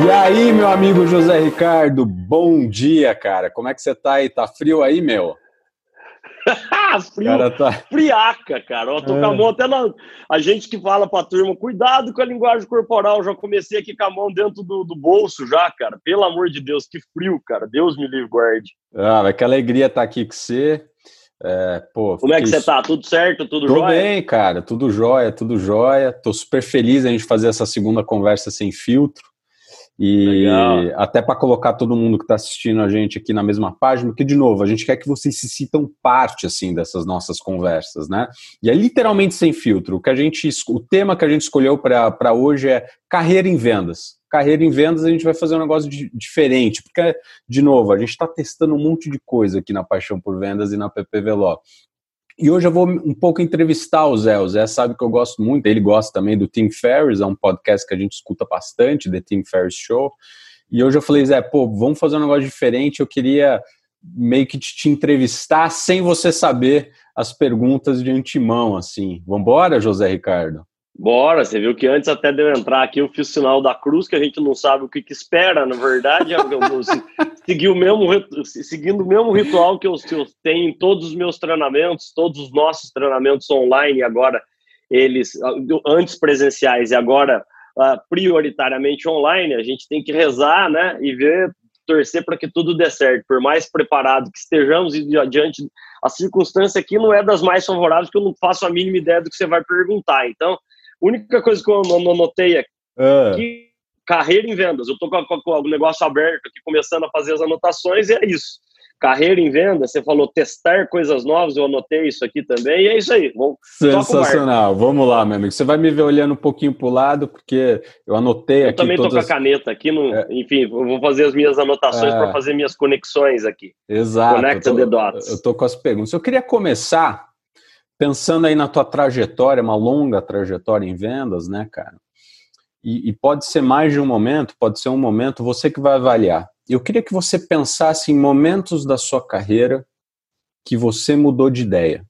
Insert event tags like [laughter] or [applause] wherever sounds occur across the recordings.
E aí, meu amigo José Ricardo, bom dia, cara. Como é que você tá aí? Tá frio aí, meu? [laughs] Frio, cara tá... Friaca, cara. Eu tô é. com a mão até na. A gente que fala pra turma, cuidado com a linguagem corporal. Já comecei aqui com a mão dentro do, do bolso, já, cara. Pelo amor de Deus, que frio, cara. Deus me livre, guarde. Ah, mas que alegria estar tá aqui com você. É, pô, Como é que você tá? Tudo certo? Tudo Tô jóia? bem, cara. Tudo jóia, tudo jóia. Tô super feliz a gente fazer essa segunda conversa sem filtro. E Legal. até para colocar todo mundo que está assistindo a gente aqui na mesma página, porque, de novo, a gente quer que vocês se citam parte assim dessas nossas conversas, né? E é literalmente sem filtro. O, que a gente, o tema que a gente escolheu para hoje é carreira em vendas. Carreira em vendas, a gente vai fazer um negócio de, diferente, porque, de novo, a gente está testando um monte de coisa aqui na Paixão por Vendas e na PP Veló. E hoje eu vou um pouco entrevistar o Zé. O Zé sabe que eu gosto muito, ele gosta também do Tim Ferriss, é um podcast que a gente escuta bastante, The Tim Ferriss Show. E hoje eu falei, Zé, pô, vamos fazer um negócio diferente. Eu queria meio que te entrevistar sem você saber as perguntas de antemão, assim. Vambora, José Ricardo? Bora, você viu que antes até de eu entrar aqui eu fiz o sinal da cruz, que a gente não sabe o que, que espera, na verdade, eu, eu, [laughs] segui o mesmo, seguindo o mesmo ritual que eu, que eu, tenho em todos os meus treinamentos, todos os nossos treinamentos online, agora eles, antes presenciais e agora uh, prioritariamente online, a gente tem que rezar, né, e ver, torcer para que tudo dê certo, por mais preparado que estejamos e adiante, a circunstância aqui não é das mais favoráveis, que eu não faço a mínima ideia do que você vai perguntar, então única coisa que eu anotei aqui, uh. carreira em vendas. Eu estou com, com, com, o negócio aberto aqui, começando a fazer as anotações, e é isso. Carreira em vendas, você falou testar coisas novas, eu anotei isso aqui também, e é isso aí. Vamos, Sensacional. Vamos lá, meu amigo. Você vai me ver olhando um pouquinho para o lado, porque eu anotei eu aqui. Eu também estou com a caneta aqui, no, é. enfim, vou fazer as minhas anotações é. para fazer minhas conexões aqui. Exato. Conecta the dots. Eu estou com as perguntas. Eu queria começar pensando aí na tua trajetória, uma longa trajetória em vendas, né, cara? E, e, pode ser mais de um momento, pode ser um momento, você que vai avaliar. Eu queria que você pensasse em momentos da sua carreira que você mudou de ideia.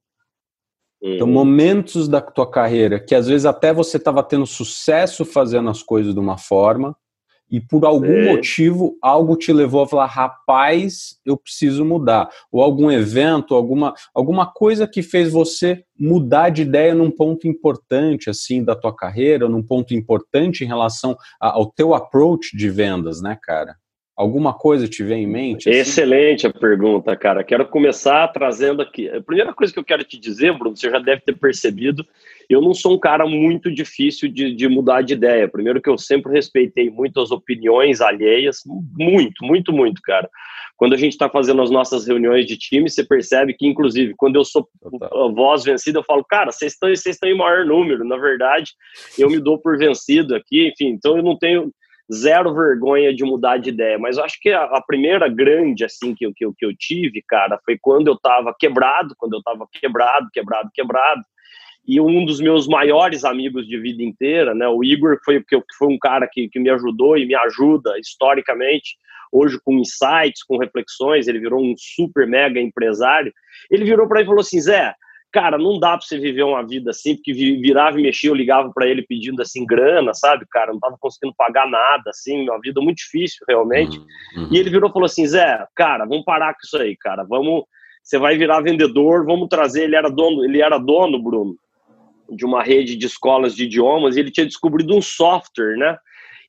Então, uhum. Então, momentos da tua carreira que às vezes até você estava tendo sucesso fazendo as coisas de uma forma, e por algum é. motivo algo te levou a falar, rapaz, eu preciso mudar. Ou algum evento, alguma, alguma coisa que fez você mudar de ideia num ponto importante assim da tua carreira, num ponto importante em relação ao teu approach de vendas, né, cara? Alguma coisa te vem em mente? Assim? Excelente a pergunta, cara. Quero começar trazendo aqui. A primeira coisa que eu quero te dizer, Bruno, você já deve ter percebido, eu não sou um cara muito difícil de, de mudar de ideia. Primeiro que eu sempre respeitei muito as opiniões alheias, muito, muito, muito, cara. Quando a gente está fazendo as nossas reuniões de time, você percebe que, inclusive, quando eu sou a voz vencida, eu falo, cara, vocês estão, vocês estão em maior número. Na verdade, eu me dou por vencido aqui, enfim, então eu não tenho zero vergonha de mudar de ideia. Mas eu acho que a, a primeira grande, assim, que, que, que eu tive, cara, foi quando eu estava quebrado, quando eu estava quebrado, quebrado, quebrado e um dos meus maiores amigos de vida inteira, né, o Igor, foi, que foi um cara que, que me ajudou e me ajuda historicamente, hoje com insights, com reflexões, ele virou um super mega empresário. Ele virou para mim e falou assim: Zé, cara, não dá para você viver uma vida assim, porque virava e mexia, eu ligava para ele pedindo assim grana, sabe, cara, não tava conseguindo pagar nada, assim, uma vida muito difícil realmente. Uhum. uhum. E ele virou e falou assim: Zé, cara, vamos parar com isso aí, cara, vamos. Você vai virar vendedor, vamos trazer. Ele era dono, ele era dono, Bruno, de uma rede de escolas de idiomas e ele tinha descobrido um software, né?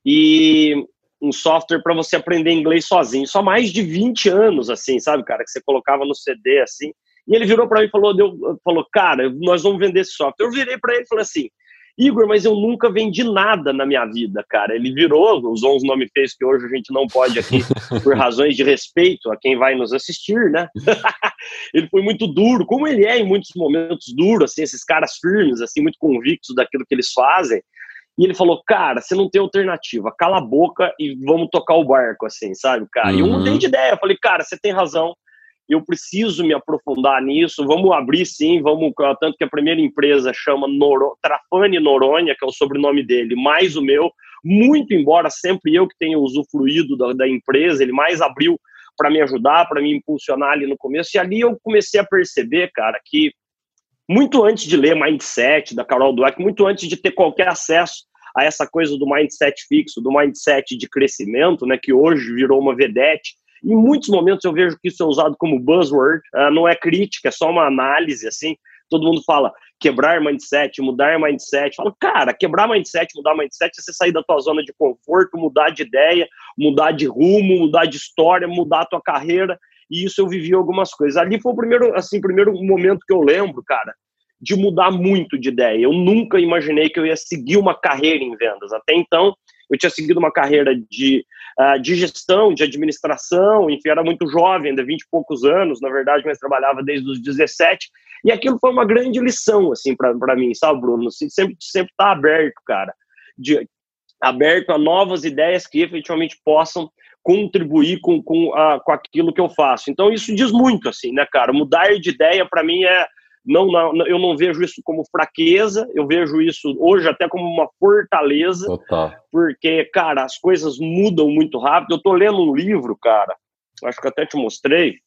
E um software para você aprender inglês sozinho. Só mais de 20 anos, assim, sabe, cara? Que você colocava no CD, assim. E ele virou para mim e falou, deu, falou, cara, nós vamos vender esse software. Eu virei para ele e falei assim, Igor, mas eu nunca vendi nada na minha vida, cara. Ele virou, usou uns nomes feios que hoje a gente não pode aqui, [laughs] por razões de respeito a quem vai nos assistir, né? [laughs] ele foi muito duro, como ele é em muitos momentos duro, assim, esses caras firmes, assim, muito convictos daquilo que eles fazem. E ele falou, cara, você não tem alternativa, cala a boca e vamos tocar o barco, assim, sabe, cara? Uhum. E eu mudei de ideia, eu falei, cara, você tem razão, eu preciso me aprofundar nisso, vamos abrir sim, vamos, tanto que a primeira empresa chama Noro, Trafani Noronha, que é o sobrenome dele, mais o meu, muito embora sempre eu que tenha usufruído da, da empresa, ele mais abriu para me ajudar, para me impulsionar ali no começo, e ali eu comecei a perceber, cara, que muito antes de ler Mindset da Carol Dweck, muito antes de ter qualquer acesso a essa coisa do mindset fixo, do mindset de crescimento, né, que hoje virou uma vedete. Em muitos momentos eu vejo que isso é usado como buzzword, uh, não é crítica, é só uma análise, assim. Todo mundo fala quebrar mindset, mudar mindset. Falo, cara, quebrar mindset, mudar mindset é você sair da tua zona de conforto, mudar de ideia, mudar de rumo, mudar de história, mudar a tua carreira. E isso eu vivi algumas coisas. Ali foi o primeiro, assim, primeiro momento que eu lembro, cara, de mudar muito de ideia. Eu nunca imaginei que eu ia seguir uma carreira em vendas. Até então, eu tinha seguido uma carreira de, uh, de gestão, de administração, enfim, era muito jovem, ainda 20 e poucos anos, na verdade, mas trabalhava desde os 17. E aquilo foi uma grande lição, assim, para mim, sabe, Bruno? Sempre sempre tá aberto, cara, de, aberto a novas ideias que efetivamente possam contribuir com, com, a, com aquilo que eu faço. Então, isso diz muito, assim, né, cara? Mudar de ideia, para mim, é não, não, eu não vejo isso como fraqueza, eu vejo isso hoje até como uma fortaleza, Total. porque, cara, as coisas mudam muito rápido. Eu tô lendo um livro, cara, acho que até te mostrei,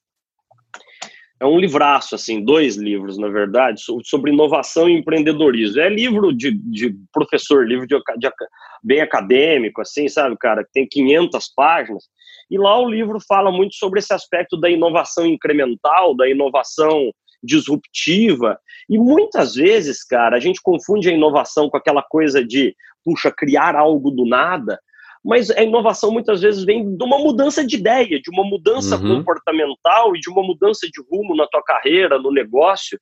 é um livraço, assim, dois livros, na verdade, sobre inovação e empreendedorismo. É livro de, de professor, livro de, de, bem acadêmico, assim, sabe, cara, tem 500 páginas, e lá o livro fala muito sobre esse aspecto da inovação incremental, da inovação disruptiva. E muitas vezes, cara, a gente confunde a inovação com aquela coisa de, puxa, criar algo do nada. Mas a inovação muitas vezes vem de uma mudança de ideia, de uma mudança uhum. comportamental e de uma mudança de rumo na tua carreira, no negócio,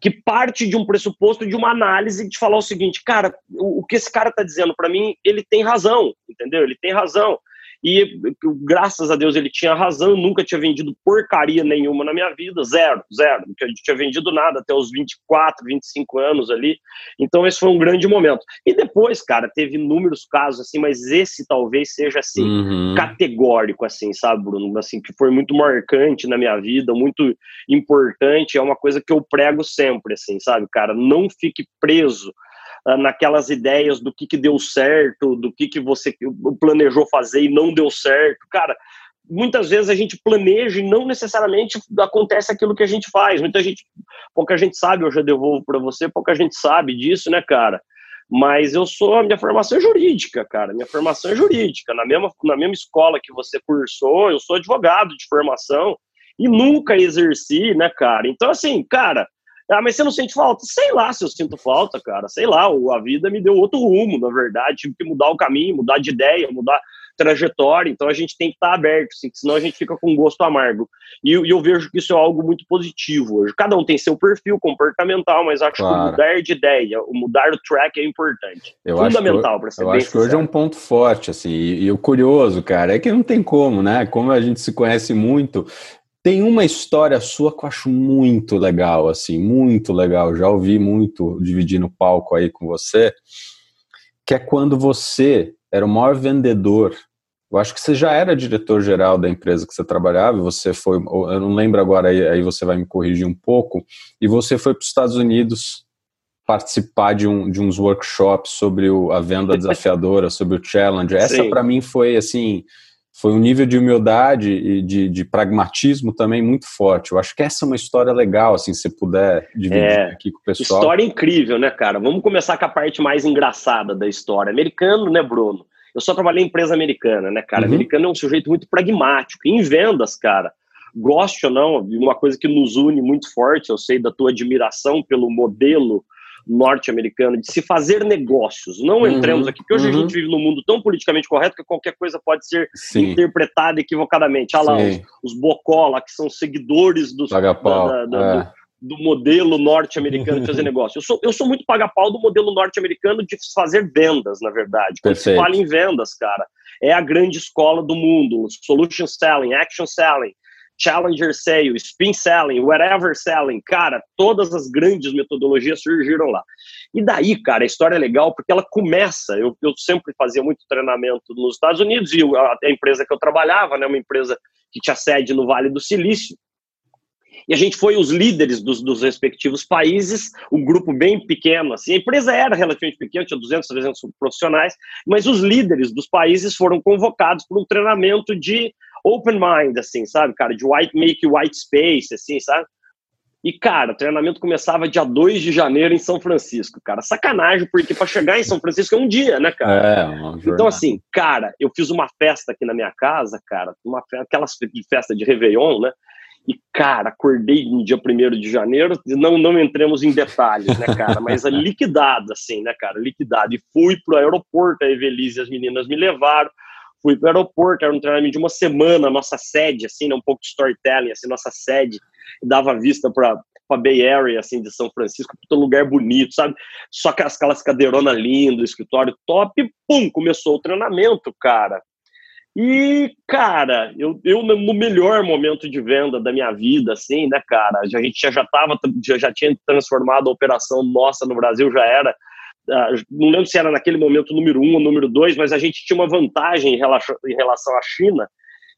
que parte de um pressuposto de uma análise de falar o seguinte, cara, o, o que esse cara está dizendo para mim, ele tem razão, entendeu? Ele tem razão. E graças a Deus ele tinha razão, nunca tinha vendido porcaria nenhuma na minha vida, zero, zero, porque eu tinha vendido nada até os 24, 25 anos ali. Então esse foi um grande momento. E depois, cara, teve inúmeros casos assim, mas esse talvez seja assim uhum. categórico assim, sabe, Bruno, assim que foi muito marcante na minha vida, muito importante, é uma coisa que eu prego sempre assim, sabe, cara, não fique preso naquelas ideias do que, que deu certo, do que, que você planejou fazer e não deu certo. Cara, muitas vezes a gente planeja e não necessariamente acontece aquilo que a gente faz. Muita gente, pouca gente sabe, eu já devolvo para você, pouca gente sabe disso, né, cara? Mas eu sou, a minha formação é jurídica, cara. Minha formação é jurídica. Na mesma, na mesma escola que você cursou, eu sou advogado de formação e nunca exerci, né, cara? Então, assim, cara, ah, mas você não sente falta? Sei lá se eu sinto falta, cara. Sei lá, a vida me deu outro rumo, na verdade. Tive que mudar o caminho, mudar de ideia, mudar trajetória. Então a gente tem que estar aberto, assim, senão a gente fica com gosto amargo. E, e, eu vejo que isso é algo muito positivo hoje. Cada um tem seu perfil comportamental, mas acho claro. que mudar de ideia, o mudar o track é importante. Eu Fundamental para ser Eu acho que hoje é um ponto forte, assim. E, e o curioso, cara, é que não tem como, né? Como a gente se conhece muito, tem uma história sua que eu acho muito legal, assim, muito legal. Já ouvi muito dividindo palco aí com você, que é quando você era o maior vendedor. Eu acho que você já era diretor-geral da empresa que você trabalhava, você foi, eu não lembro agora, aí, aí você vai me corrigir um pouco, e você foi para os Estados Unidos participar de, um, de uns workshops sobre o, a venda desafiadora, sobre o challenge. Essa para mim foi assim foi um nível de humildade e de, de, pragmatismo também muito forte. Eu acho que essa é uma história legal, assim, se puder dividir é, aqui com o pessoal. História incrível, né, cara? Vamos começar com a parte mais engraçada da história. Americano, né, Bruno? Eu só trabalhei em empresa americana, né, cara? Uhum. Americano é um sujeito muito pragmático. Em vendas, cara, goste ou não, uma coisa que nos une muito forte, eu sei da tua admiração pelo modelo norte-americana de se fazer negócios. Não uhum, entremos aqui, porque hoje uhum. a gente vive num mundo tão politicamente correto que qualquer coisa pode ser Sim. interpretada equivocadamente. Olha lá, os, os Bocola, que são seguidores dos, da, da, da, é. do, do, modelo norte-americano de fazer [laughs] negócio. Eu sou, eu sou muito paga-pau do modelo norte-americano de fazer vendas, na verdade. Quando Perfeito. se fala em vendas, cara, é a grande escola do mundo. Solution selling, action selling. Challenger Sale, Spin Selling, Whatever Selling, cara, todas as grandes metodologias surgiram lá. E daí, cara, a história é legal porque ela começa. Eu, eu sempre fazia muito treinamento nos Estados Unidos e a, a empresa que eu trabalhava, né, uma empresa que tinha sede no Vale do Silício, e a gente foi os líderes dos, dos, respectivos países, um grupo bem pequeno, assim, a empresa era relativamente pequena, tinha 200, 300 profissionais, mas os líderes dos países foram convocados para um treinamento de open mind, assim, sabe, cara, de white, make white space, assim, sabe? E, cara, o treinamento começava dia 2 de janeiro em São Francisco, cara. Sacanagem, porque para chegar em São Francisco é um dia, né, cara? É, então, assim, cara, eu fiz uma festa aqui na minha casa, cara, uma aquelas festa de Réveillon, né? E, cara, acordei no dia 1 de janeiro, não, não entremos em detalhes, né, cara? Mas é [laughs] liquidado, assim, né, cara? Liquidado. E fui pro aeroporto, a Evelise e as meninas me levaram. Fui pro aeroporto, era um treinamento de uma semana, nossa sede, assim, né, um pouco de storytelling, assim, nossa sede dava vista para a Bay Area, assim, de São Francisco, um lugar bonito, sabe? Só que aquelas cadeironas lindas, escritório top, pum, começou o treinamento, cara. E, cara, eu, eu no melhor momento de venda da minha vida, assim, né, cara? A gente já, já, tava, já, já tinha transformado a operação nossa no Brasil, já era. Uh, não lembro se era naquele momento número um ou número dois, mas a gente tinha uma vantagem em relação, em relação à China,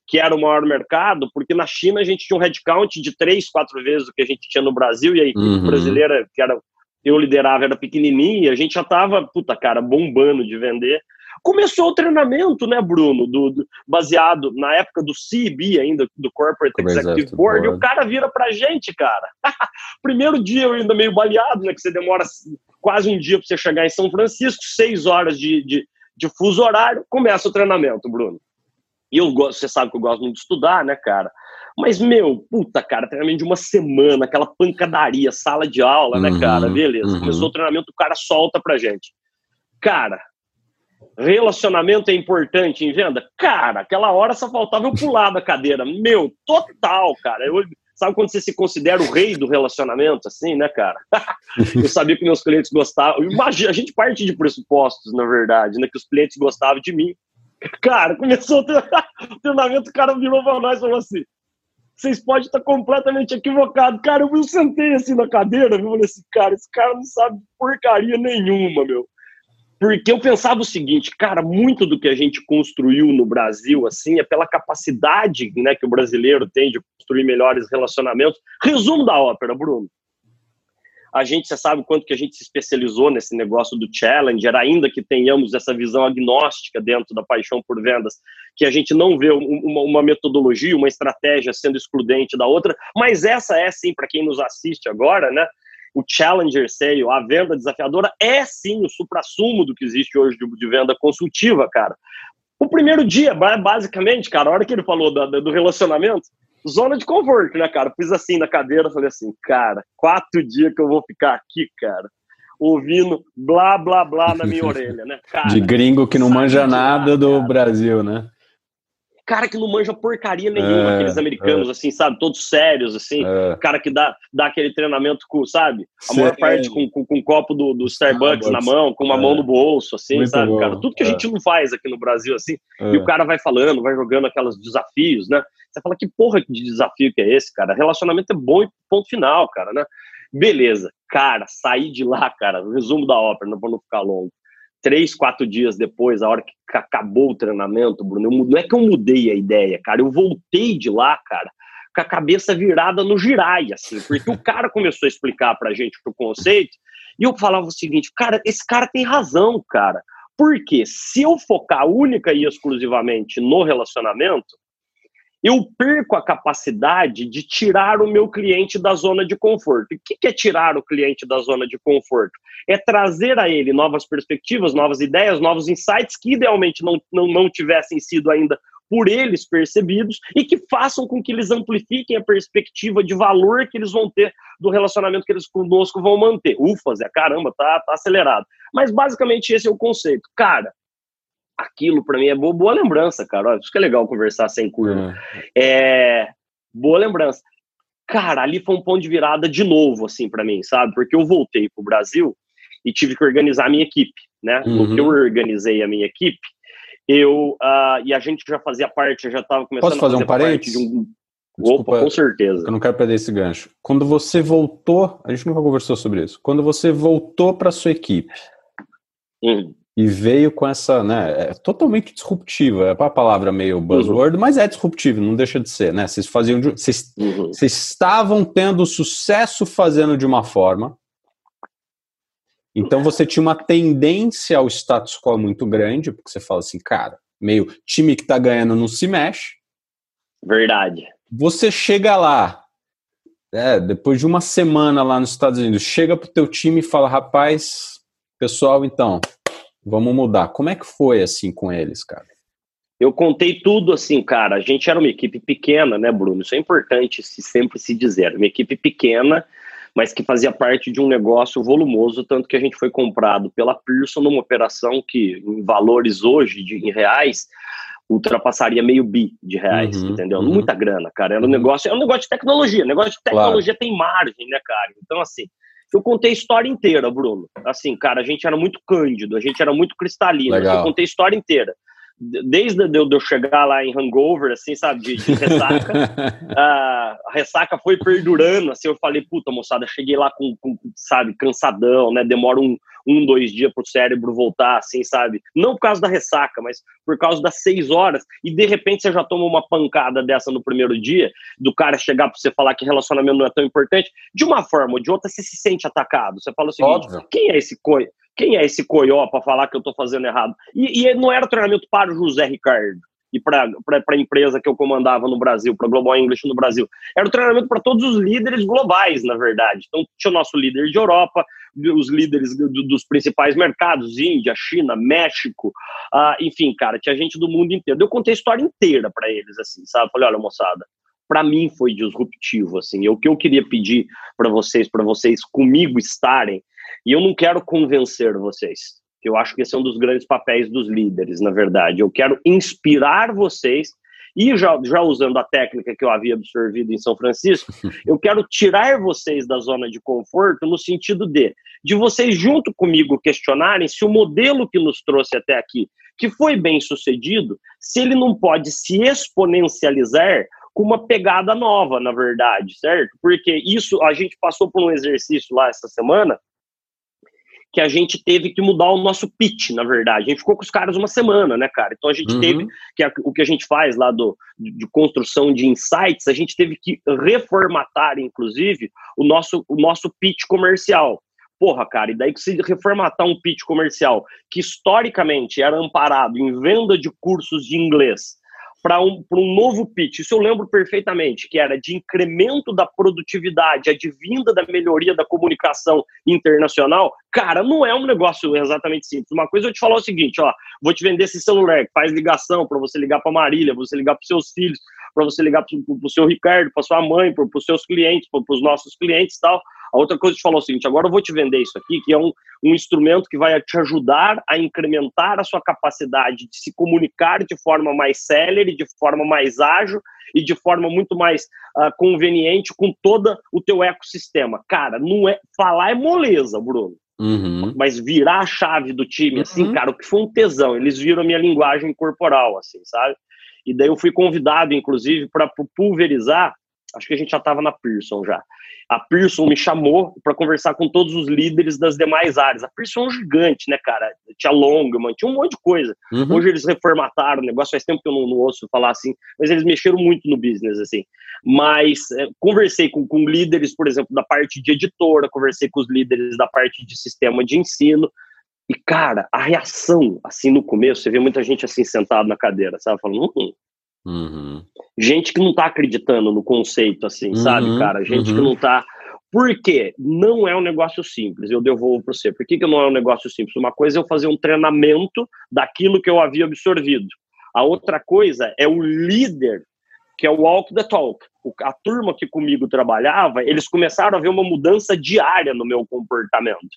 que era o maior mercado, porque na China a gente tinha um headcount de três, quatro vezes o que a gente tinha no Brasil, e a equipe uhum. brasileira, que era eu liderava, era pequenininha, a gente já estava, puta cara, bombando de vender. Começou o treinamento, né, Bruno, do, do baseado na época do CB ainda, do Corporate Executive Board, Board, e o cara vira pra gente, cara. [laughs] Primeiro dia eu ainda meio baleado, né, que você demora quase um dia para você chegar em São Francisco, seis horas de, de, de fuso horário, começa o treinamento, Bruno. E eu gosto, você sabe que eu gosto muito de estudar, né, cara? Mas, meu, puta, cara, treinamento de uma semana, aquela pancadaria, sala de aula, né, uhum, né, cara? Beleza. Uhum. Começou o treinamento, o cara solta pra gente. Cara, relacionamento é importante em venda? Cara, aquela hora só faltava eu pular da cadeira. Meu, total, cara. Eu, sabe quando você se considera o rei do relacionamento, assim, né, cara? [laughs] eu sabia que meus clientes gostavam. Imagina, a gente parte de pressupostos, na verdade, né? Que os clientes gostavam de mim. Cara, começou o [laughs] treinamento, o cara virou pra nós e falou assim: vocês podem estar completamente equivocados. Cara, eu sentei assim na cadeira, eu falei assim, cara, esse cara não sabe porcaria nenhuma, meu. Porque eu pensava o seguinte, cara, muito do que a gente construiu no Brasil, assim, é pela capacidade né, que o brasileiro tem de construir melhores relacionamentos. Resumo da ópera, Bruno. A gente, você sabe quanto que a gente se especializou nesse negócio do Challenger, ainda que tenhamos essa visão agnóstica dentro da paixão por vendas, que a gente não vê uma, uma metodologia, uma estratégia sendo excludente da outra, mas essa é sim, para quem nos assiste agora, né? O Challenger Sale, a venda desafiadora, é sim o supra-sumo do que existe hoje de, de venda consultiva, cara. O primeiro dia, basicamente, cara, a hora que ele falou do, do relacionamento, zona de conforto, né, cara? Fiz assim na cadeira, falei assim, cara, quatro dias que eu vou ficar aqui, cara, ouvindo blá, blá, blá na minha [laughs] orelha, né? Cara, de gringo que não manja nada do cara. Brasil, né? Cara que não manja porcaria nenhuma, é, aqueles americanos, é. assim, sabe? Todos sérios, assim. É. Cara que dá, dá aquele treinamento com, sabe? A maior parte com, com, com, um copo do, do Starbucks na mão, com uma mão é. no bolso, assim, Muito sabe, bom. cara? Tudo que a é. gente não faz aqui no Brasil, assim. E o é. cara vai falando, vai jogando aqueles desafios, né? Você fala, que porra de desafio que é esse, cara? Relacionamento é bom e ponto final, cara, né? Beleza. Cara, saí de lá, cara, resumo da ópera, não vou não ficar longo três, quatro dias depois, a hora que acabou o treinamento, Bruno, eu, não é que eu mudei a ideia, cara, eu voltei de lá, cara, com a cabeça virada no girai, assim, porque o cara começou a explicar pra gente o conceito, e eu falava o seguinte, cara, esse cara tem razão, cara, porque se eu focar única e exclusivamente no relacionamento, eu perco a capacidade de tirar o meu cliente da zona de conforto. O que é tirar o cliente da zona de conforto? É trazer a ele novas perspectivas, novas ideias, novos insights que idealmente não, não, não tivessem sido ainda por eles percebidos e que façam com que eles amplifiquem a perspectiva de valor que eles vão ter do relacionamento que eles conosco vão manter. Ufa, Zé, caramba, tá, tá acelerado. Mas basicamente esse é o conceito. Cara, aquilo para mim é boa, boa lembrança, cara. Olha, isso que é legal conversar sem curva. É. é. boa lembrança. Cara, ali foi um ponto de virada de novo, assim, para mim, sabe? Porque eu voltei pro Brasil e tive que organizar a minha equipe, né? Uhum. No que eu organizei a minha equipe, eu uh, e a gente já fazia parte, já estava começando Posso fazer, a fazer um parênteses? Um... Desculpa, Opa, com certeza. Eu não quero perder esse gancho. Quando você voltou, a gente nunca conversou sobre isso. Quando você voltou para sua equipe, uhum e veio com essa, né, é totalmente disruptiva, é a palavra meio buzzword, uhum. mas é disruptivo, não deixa de ser, né, vocês faziam, de, vocês, uhum. vocês estavam tendo sucesso fazendo de uma forma, então você tinha uma tendência ao status quo muito grande, porque você fala assim, cara, meio time que tá ganhando não se mexe. Verdade. Você chega lá, É, depois de uma semana lá nos Estados Unidos, chega pro teu time e fala, rapaz, pessoal, então, vamos mudar. Como é que foi assim com eles, cara? Eu contei tudo assim, cara. A gente era uma equipe pequena, né, Bruno? Isso é importante se sempre se dizer. Uma equipe pequena, mas que fazia parte de um negócio volumoso, tanto que a gente foi comprado pela Pearson numa operação que, em valores hoje, de, em reais, ultrapassaria meio bi de reais, uhum, entendeu? Uhum. Muita grana, cara. Era um uhum. negócio, é um negócio de tecnologia. Negócio de tecnologia claro. tem margem, né, cara? Então, assim, eu contei a história inteira, Bruno. Assim, cara, a gente era muito cândido, a gente era muito cristalino. Eu contei a história inteira desde eu, eu chegar lá em hangover, assim, sabe, de, de ressaca, [laughs] a ressaca foi perdurando, assim, eu falei, puta, moçada, cheguei lá com, com sabe, cansadão, né, demora um, um, dois dias pro cérebro voltar, assim, sabe, não por causa da ressaca, mas por causa das seis horas, e de repente você já toma uma pancada dessa no primeiro dia, do cara chegar pra você falar que relacionamento não é tão importante, de uma forma ou de outra você se sente atacado, você fala o seguinte, Óbvio. quem é esse coi quem é esse coió para falar que eu estou fazendo errado? E, e, não era treinamento para o José Ricardo e para a empresa que eu comandava no Brasil, para Global English no Brasil. Era o treinamento para todos os líderes globais, na verdade. Então, tinha o nosso líder de Europa, os líderes do, dos principais mercados, Índia, China, México, uh, enfim, cara, tinha gente do mundo inteiro. Eu contei a história inteira para eles, assim, sabe? Falei, olha, moçada, para mim foi disruptivo, assim. O que eu queria pedir para vocês, para vocês comigo estarem, e eu não quero convencer vocês. Eu acho que esse é um dos grandes papéis dos líderes, na verdade. Eu quero inspirar vocês e já, já usando a técnica que eu havia absorvido em São Francisco, [laughs] eu quero tirar vocês da zona de conforto no sentido de, de vocês junto comigo questionarem se o modelo que nos trouxe até aqui, que foi bem sucedido, se ele não pode se exponencializar com uma pegada nova, na verdade, certo? Porque isso, a gente passou por um exercício lá essa semana, que a gente teve que mudar o nosso pitch, na verdade. A gente ficou com os caras uma semana, né, cara? Então a gente uhum. teve, que o que a gente faz lá do, de construção de insights, a gente teve que reformatar, inclusive, o nosso, o nosso pitch comercial. Porra, cara, e daí que se reformatar um pitch comercial que historicamente era amparado em venda de cursos de inglês, para um, um novo pitch. Isso eu lembro perfeitamente, que era de incremento da produtividade, advinda da melhoria da comunicação internacional. Cara, não é um negócio exatamente simples. Uma coisa eu te falar o seguinte, ó, vou te vender esse celular que faz ligação para você ligar para Marília, você ligar para seus filhos, para você ligar para o seu Ricardo, para sua mãe, para os seus clientes, para os nossos clientes, tal. A outra coisa que falou é o seguinte: agora eu vou te vender isso aqui, que é um, um instrumento que vai te ajudar a incrementar a sua capacidade de se comunicar de forma mais célere, de forma mais ágil e de forma muito mais uh, conveniente com todo o teu ecossistema. Cara, não é falar é moleza, Bruno. Uhum. Mas virar a chave do time, assim, uhum. cara, o que foi um tesão. Eles viram a minha linguagem corporal, assim, sabe? E daí eu fui convidado, inclusive, para pulverizar acho que a gente já estava na Pearson já. A Pearson me chamou para conversar com todos os líderes das demais áreas. A Pearson é um gigante, né, cara? Tinha Longman, tinha um monte de coisa. Uhum. Hoje eles reformataram o negócio, faz tempo que eu não, não, ouço falar assim, mas eles mexeram muito no business, assim. Mas é, conversei com, com líderes, por exemplo, da parte de editora, conversei com os líderes da parte de sistema de ensino, e, cara, a reação, assim, no começo, você vê muita gente assim, sentado na cadeira, sabe? Falando, hum, Uhum. Gente que não tá acreditando no conceito, assim, uhum, sabe, cara? Gente uhum. que não tá. Por quê? Não é um negócio simples, eu devolvo para você. Por que, que não é um negócio simples? Uma coisa é eu fazer um treinamento daquilo que eu havia absorvido. A outra coisa é o líder, que é o walk the talk. A turma que comigo trabalhava, eles começaram a ver uma mudança diária no meu comportamento.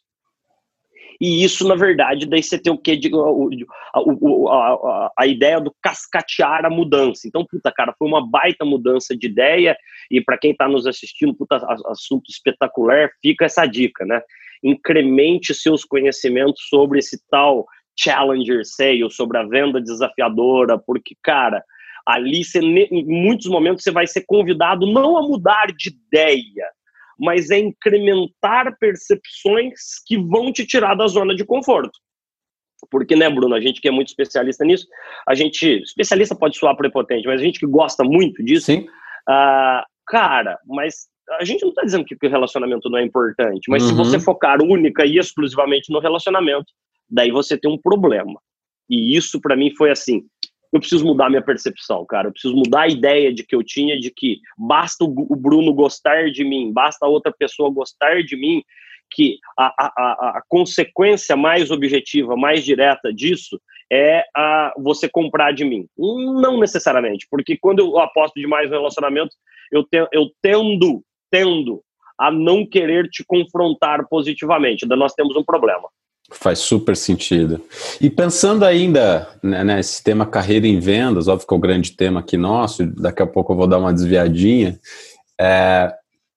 E isso, na verdade, daí você tem o quê? De, a, a, a, ideia do cascatear a mudança. Então, puta, cara, foi uma baita mudança de ideia. E para quem está nos assistindo, puta, assunto espetacular, fica essa dica, né? Incremente seus conhecimentos sobre esse tal challenger sale, sobre a venda desafiadora, porque, cara, ali você, em muitos momentos você vai ser convidado não a mudar de ideia, mas é incrementar percepções que vão te tirar da zona de conforto. Porque, né, Bruno, a gente que é muito especialista nisso, a gente, especialista pode soar prepotente, mas a gente que gosta muito disso, Sim. Uh, cara, mas a gente não está dizendo que o relacionamento não é importante, mas uhum. se você focar única e exclusivamente no relacionamento, daí você tem um problema. E isso para mim foi assim, eu preciso mudar minha percepção, cara. Eu preciso mudar a ideia de que eu tinha de que basta o Bruno gostar de mim, basta a outra pessoa gostar de mim, que a, a, a consequência mais objetiva, mais direta disso é a você comprar de mim. Não necessariamente, porque quando eu aposto demais no relacionamento, eu, te, eu tendo, tendo a não querer te confrontar positivamente. Daí nós temos um problema. Faz super sentido. E pensando ainda né, nesse tema carreira em vendas, óbvio que é o grande tema aqui nosso, daqui a pouco eu vou dar uma desviadinha. É,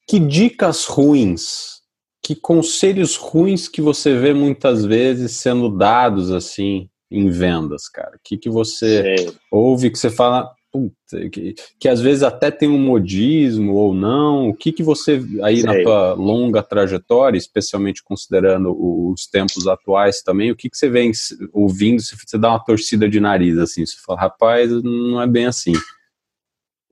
que dicas ruins, que conselhos ruins que você vê muitas vezes sendo dados assim em vendas, cara? O que, que você Sei. ouve que você fala, puta, que, que às vezes até tem um modismo ou não. O que, que você, aí Sei. na tua longa trajetória, especialmente considerando os tempos atuais também, o que, que você vem ouvindo, se você dá uma torcida de nariz, assim, você fala, rapaz, não é bem assim.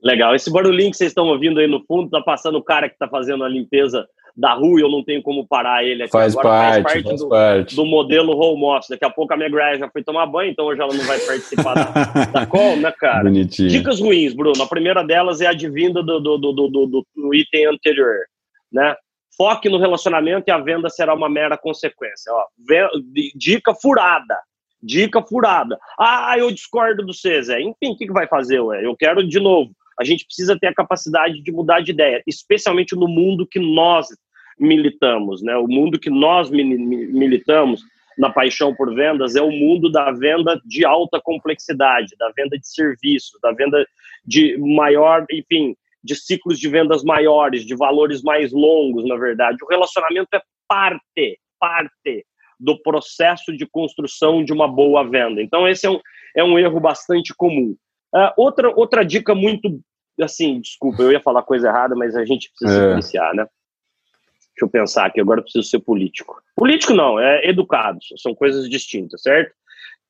Legal, esse barulhinho que vocês estão ouvindo aí no fundo, tá passando o cara que tá fazendo a limpeza da rua e eu não tenho como parar ele aqui. Faz Agora, parte, faz parte, faz do, parte. do modelo home office. Daqui a pouco a minha Graia já foi tomar banho, então hoje ela não vai participar da, [laughs] da call, né, cara? Bonitinho. Dicas ruins, Bruno. A primeira delas é a de vinda do, do, do, do, do, do item anterior, né? Foque no relacionamento e a venda será uma mera consequência. Ó, dica furada. Dica furada. Ah, eu discordo do César. Enfim, o que, que vai fazer, ué? Eu quero, de novo, a gente precisa ter a capacidade de mudar de ideia, especialmente no mundo que nós militamos, né? O mundo que nós militamos na paixão por vendas é o mundo da venda de alta complexidade, da venda de serviços, da venda de maior, enfim, de ciclos de vendas maiores, de valores mais longos, na verdade. O relacionamento é parte, parte do processo de construção de uma boa venda. Então, esse é um, é um erro bastante comum. Uh, outra, outra dica muito, assim, desculpa, eu ia falar coisa errada, mas a gente precisa é. iniciar, né? Deixa eu pensar aqui, agora eu preciso ser político. Político não, é educado, são coisas distintas, certo?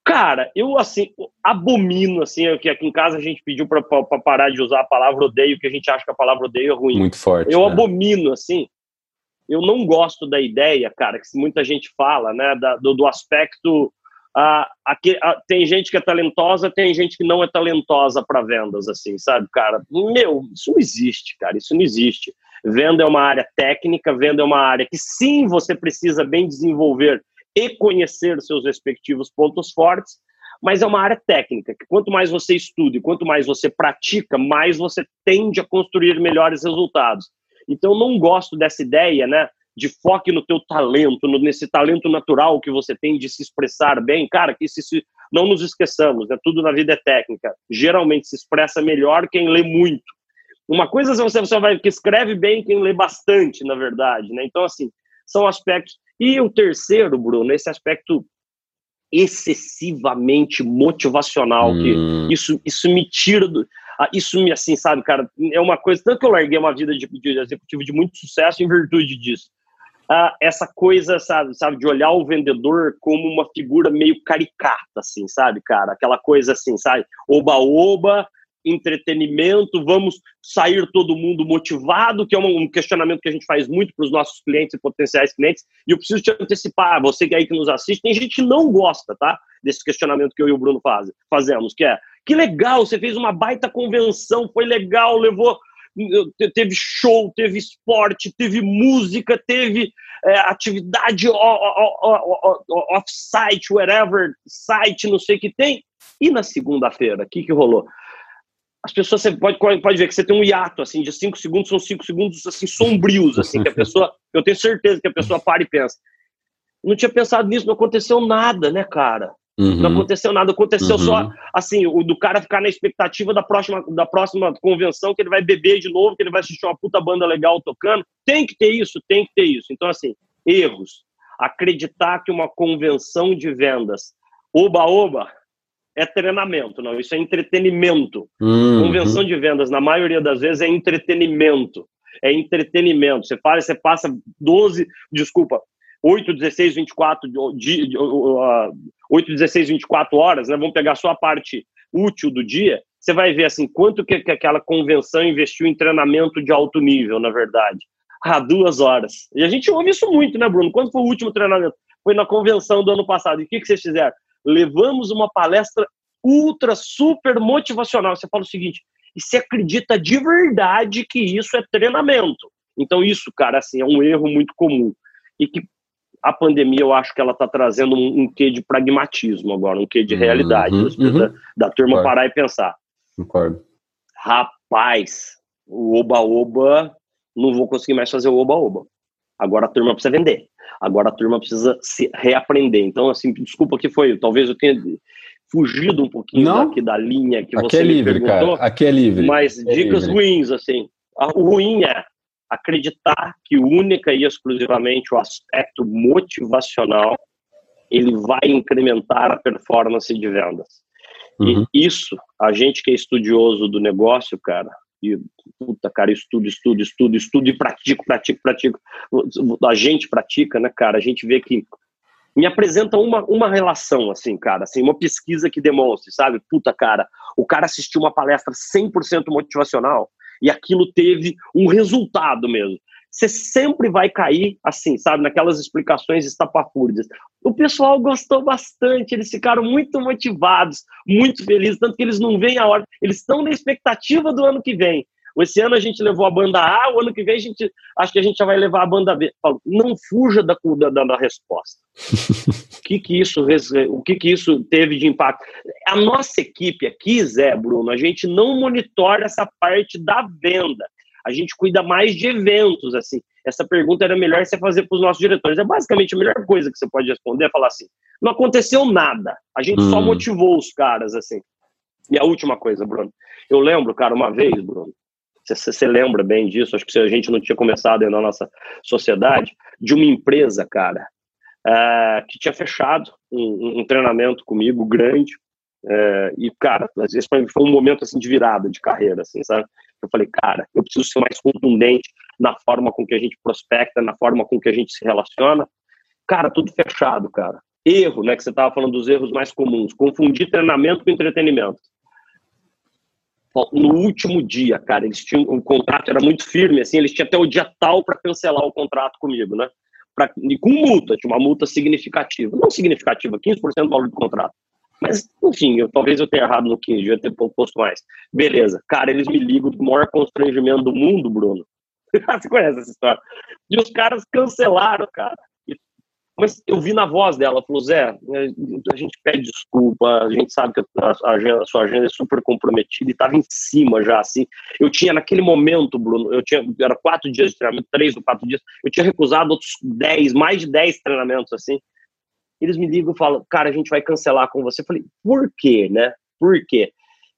Cara, eu assim, abomino assim, que aqui em casa a gente pediu para parar de usar a palavra odeio, que a gente acha que a palavra odeio é ruim. Muito forte. Eu né? abomino assim. Eu não gosto da ideia, cara, que muita gente fala, né, da, do, do aspecto ah, aqui, ah, tem gente que é talentosa, tem gente que não é talentosa para vendas, assim, sabe, cara? Meu, isso não existe, cara, isso não existe. Venda é uma área técnica, venda é uma área que sim você precisa bem desenvolver e conhecer seus respectivos pontos fortes, mas é uma área técnica, que quanto mais você estuda e quanto mais você pratica, mais você tende a construir melhores resultados. Então, não gosto dessa ideia, né, de foque no teu talento, no, nesse talento natural que você tem de se expressar bem. Cara, que se, se não nos esqueçamos, né, tudo na vida é técnica. Geralmente se expressa melhor quem lê muito. Uma coisa é você, você vai que escreve bem quem lê bastante, na verdade, né? Então, assim, são aspectos. E o terceiro, Bruno, esse aspecto excessivamente motivacional, hum. que isso, isso me tira do. Ah, isso me, assim, sabe, cara, é uma coisa. Tanto que eu larguei uma vida de, de executivo de muito sucesso em virtude disso. Ah, essa coisa, sabe, sabe, de olhar o vendedor como uma figura meio caricata, assim, sabe, cara? Aquela coisa assim, sabe? Oba-oba, entretenimento, vamos sair todo mundo motivado, que é um questionamento que a gente faz muito para os nossos clientes e potenciais clientes. E eu preciso te antecipar, você que aí que nos assiste, tem gente que não gosta, tá? Desse questionamento que eu e o Bruno faz, fazemos, que é que legal, você fez uma baita convenção, foi legal, levou. Teve show, teve esporte, teve música, teve é, atividade off-site, whatever, site, não sei o que tem. E na segunda-feira, o que, que rolou? as pessoas você pode, pode ver que você tem um hiato assim de cinco segundos, são cinco segundos assim sombrios, assim, que a pessoa, [laughs] eu tenho certeza que a pessoa para e pensa. Não tinha pensado nisso, não aconteceu nada, né, cara? Uhum. Não aconteceu nada, aconteceu uhum. só assim, o do cara ficar na expectativa da próxima, da próxima convenção, que ele vai beber de novo, que ele vai assistir uma puta banda legal tocando. Tem que ter isso, tem que ter isso. Então, assim, erros. Acreditar que uma convenção de vendas, oba-oba, é treinamento, não, isso é entretenimento. Uhum. Convenção de vendas, na maioria das vezes, é entretenimento. É entretenimento. Você faz, você passa 12, desculpa, 8, 16, 24, de, uh, 8, 16, 24 horas, né? Vamos pegar só a parte útil do dia. Você vai ver assim quanto que, que aquela convenção investiu em treinamento de alto nível, na verdade. Ah, duas horas. E a gente ouve isso muito, né, Bruno? Quando foi o último treinamento? Foi na convenção do ano passado. E o que, que vocês fizeram? levamos uma palestra ultra, super motivacional. Você fala o seguinte, e você acredita de verdade que isso é treinamento. Então isso, cara, assim, é um erro muito comum. E que a pandemia, eu acho que ela está trazendo um, um, quê de pragmatismo agora, um quê de uhum, realidade. Uhum, uhum. Da, da, turma Concordo. parar e pensar. Concordo. Rapaz, o oba-oba, não vou conseguir mais fazer o oba-oba. Agora a turma precisa vender. Agora a turma precisa se reaprender. Então, assim, desculpa que foi, talvez eu tenha fugido um pouquinho não. daqui da linha que Aqui você é livre, perguntou, cara. Aqui é livre. Mas é dicas livre. ruins, assim. O ruim é acreditar que única e exclusivamente o aspecto motivacional ele vai incrementar a performance de vendas. Uhum. E isso, a gente que é estudioso do negócio, cara, e puta, cara, estudo, estudo, estudo, estudo e pratico, pratico, pratico. A gente pratica, né, cara? A gente vê que me apresenta uma, uma relação, assim, cara, assim, uma pesquisa que demonstre, sabe? Puta, cara, o cara assistiu uma palestra 100% motivacional e aquilo teve um resultado mesmo. Você sempre vai cair assim, sabe, naquelas explicações estapafúrdias. O pessoal gostou bastante, eles ficaram muito motivados, muito felizes, tanto que eles não veem a hora, eles estão na expectativa do ano que vem. Esse ano a gente levou a banda A, o ano que vem a gente acho que a gente já vai levar a banda B. Falo, não fuja da, da, da resposta. o [laughs] que que isso o que que isso teve de impacto? A nossa equipe aqui, Zé Bruno, a gente não monitora essa parte da venda. A gente cuida mais de eventos, assim. Essa pergunta era melhor você fazer para os nossos diretores. É basicamente a melhor coisa que você pode responder, é falar assim: não aconteceu nada. A gente hum. só motivou os caras, assim. E a última coisa, Bruno. Eu lembro, cara, uma vez, Bruno, você, você lembra bem disso, acho que se a gente não tinha começado ainda na nossa sociedade, de uma empresa, cara, é, que tinha fechado um, um treinamento comigo grande, é, e, cara, esse foi um momento, assim, de virada de carreira, assim, sabe? Eu falei, cara, eu preciso ser mais contundente na forma com que a gente prospecta, na forma com que a gente se relaciona. Cara, tudo fechado, cara. Erro, né, que você estava falando dos erros mais comuns. Confundir treinamento com entretenimento no último dia, cara, eles tinham o contrato era muito firme, assim, eles tinham até o dia tal para cancelar o contrato comigo, né? Pra, com multa, tinha uma multa significativa, não significativa, 15% do valor do contrato. Mas, enfim, eu, talvez eu tenha errado no 15, devia ter posto mais. Beleza, cara, eles me ligam do maior constrangimento do mundo, Bruno. [laughs] Você conhece essa história? E os caras cancelaram, cara. Mas eu vi na voz dela, falou, Zé, a gente pede desculpa, a gente sabe que a, agenda, a sua agenda é super comprometida e estava em cima já, assim. Eu tinha, naquele momento, Bruno, eu tinha, era quatro dias de treinamento, três ou quatro dias, eu tinha recusado outros dez, mais de dez treinamentos, assim. Eles me ligam e falam, cara, a gente vai cancelar com você. Eu falei, por quê, né? Por quê?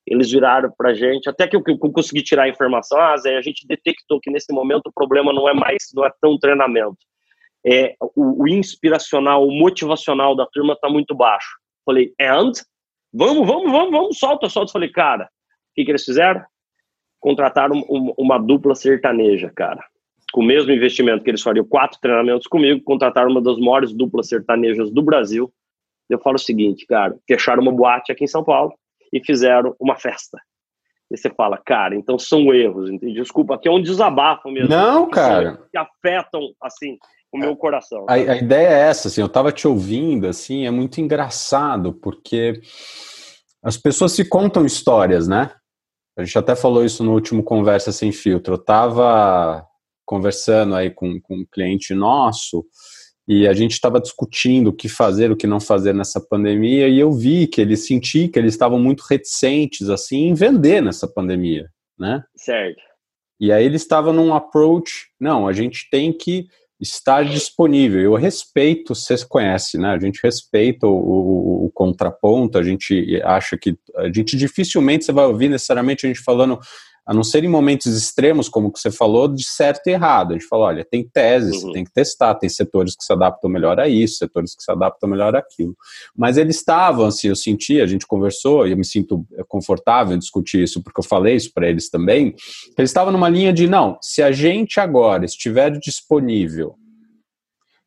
Eles viraram pra gente, até que eu, eu consegui tirar a informação, ah, Zé, a gente detectou que nesse momento o problema não é mais, não é tão treinamento é, o, o, inspiracional, o motivacional da turma está muito baixo. Falei, and? Vamos, vamos, vamos, vamos, solta, solta. Falei, cara, o que, que eles fizeram? Contrataram uma, uma dupla sertaneja, cara. Com o mesmo investimento que eles fariam quatro treinamentos comigo, contrataram uma das maiores duplas sertanejas do Brasil. Eu falo o seguinte, cara, fecharam uma boate aqui em São Paulo e fizeram uma festa. E você fala, cara, então são erros, entende? desculpa, aqui é um desabafo mesmo. Não, cara. Que afetam, assim, o meu coração. A, a, ideia é essa, assim, eu estava te ouvindo, assim, é muito engraçado, porque as pessoas se contam histórias, né? A gente até falou isso no último Conversa Sem Filtro. Eu estava conversando aí com, com um cliente nosso e a gente estava discutindo o que fazer, o que não fazer nessa pandemia e eu vi que eles senti que eles estavam muito reticentes, assim, em vender nessa pandemia, né? Certo. E aí eles estavam num approach, não, a gente tem que estar disponível. Eu respeito, você conhece, né? A gente respeita o, o, o, contraponto, a gente acha que. A gente dificilmente você vai ouvir necessariamente a gente falando, a não ser em momentos extremos, como que você falou, de certo e errado. A gente fala, olha, tem teses, uhum. tem que testar, tem setores que se adaptam melhor a isso, setores que se adaptam melhor àquilo. Mas eles estavam, assim, eu senti, a gente conversou, e eu me sinto confortável em discutir isso, porque eu falei isso para eles também, eles estavam numa linha de, não, se a gente agora estiver disponível,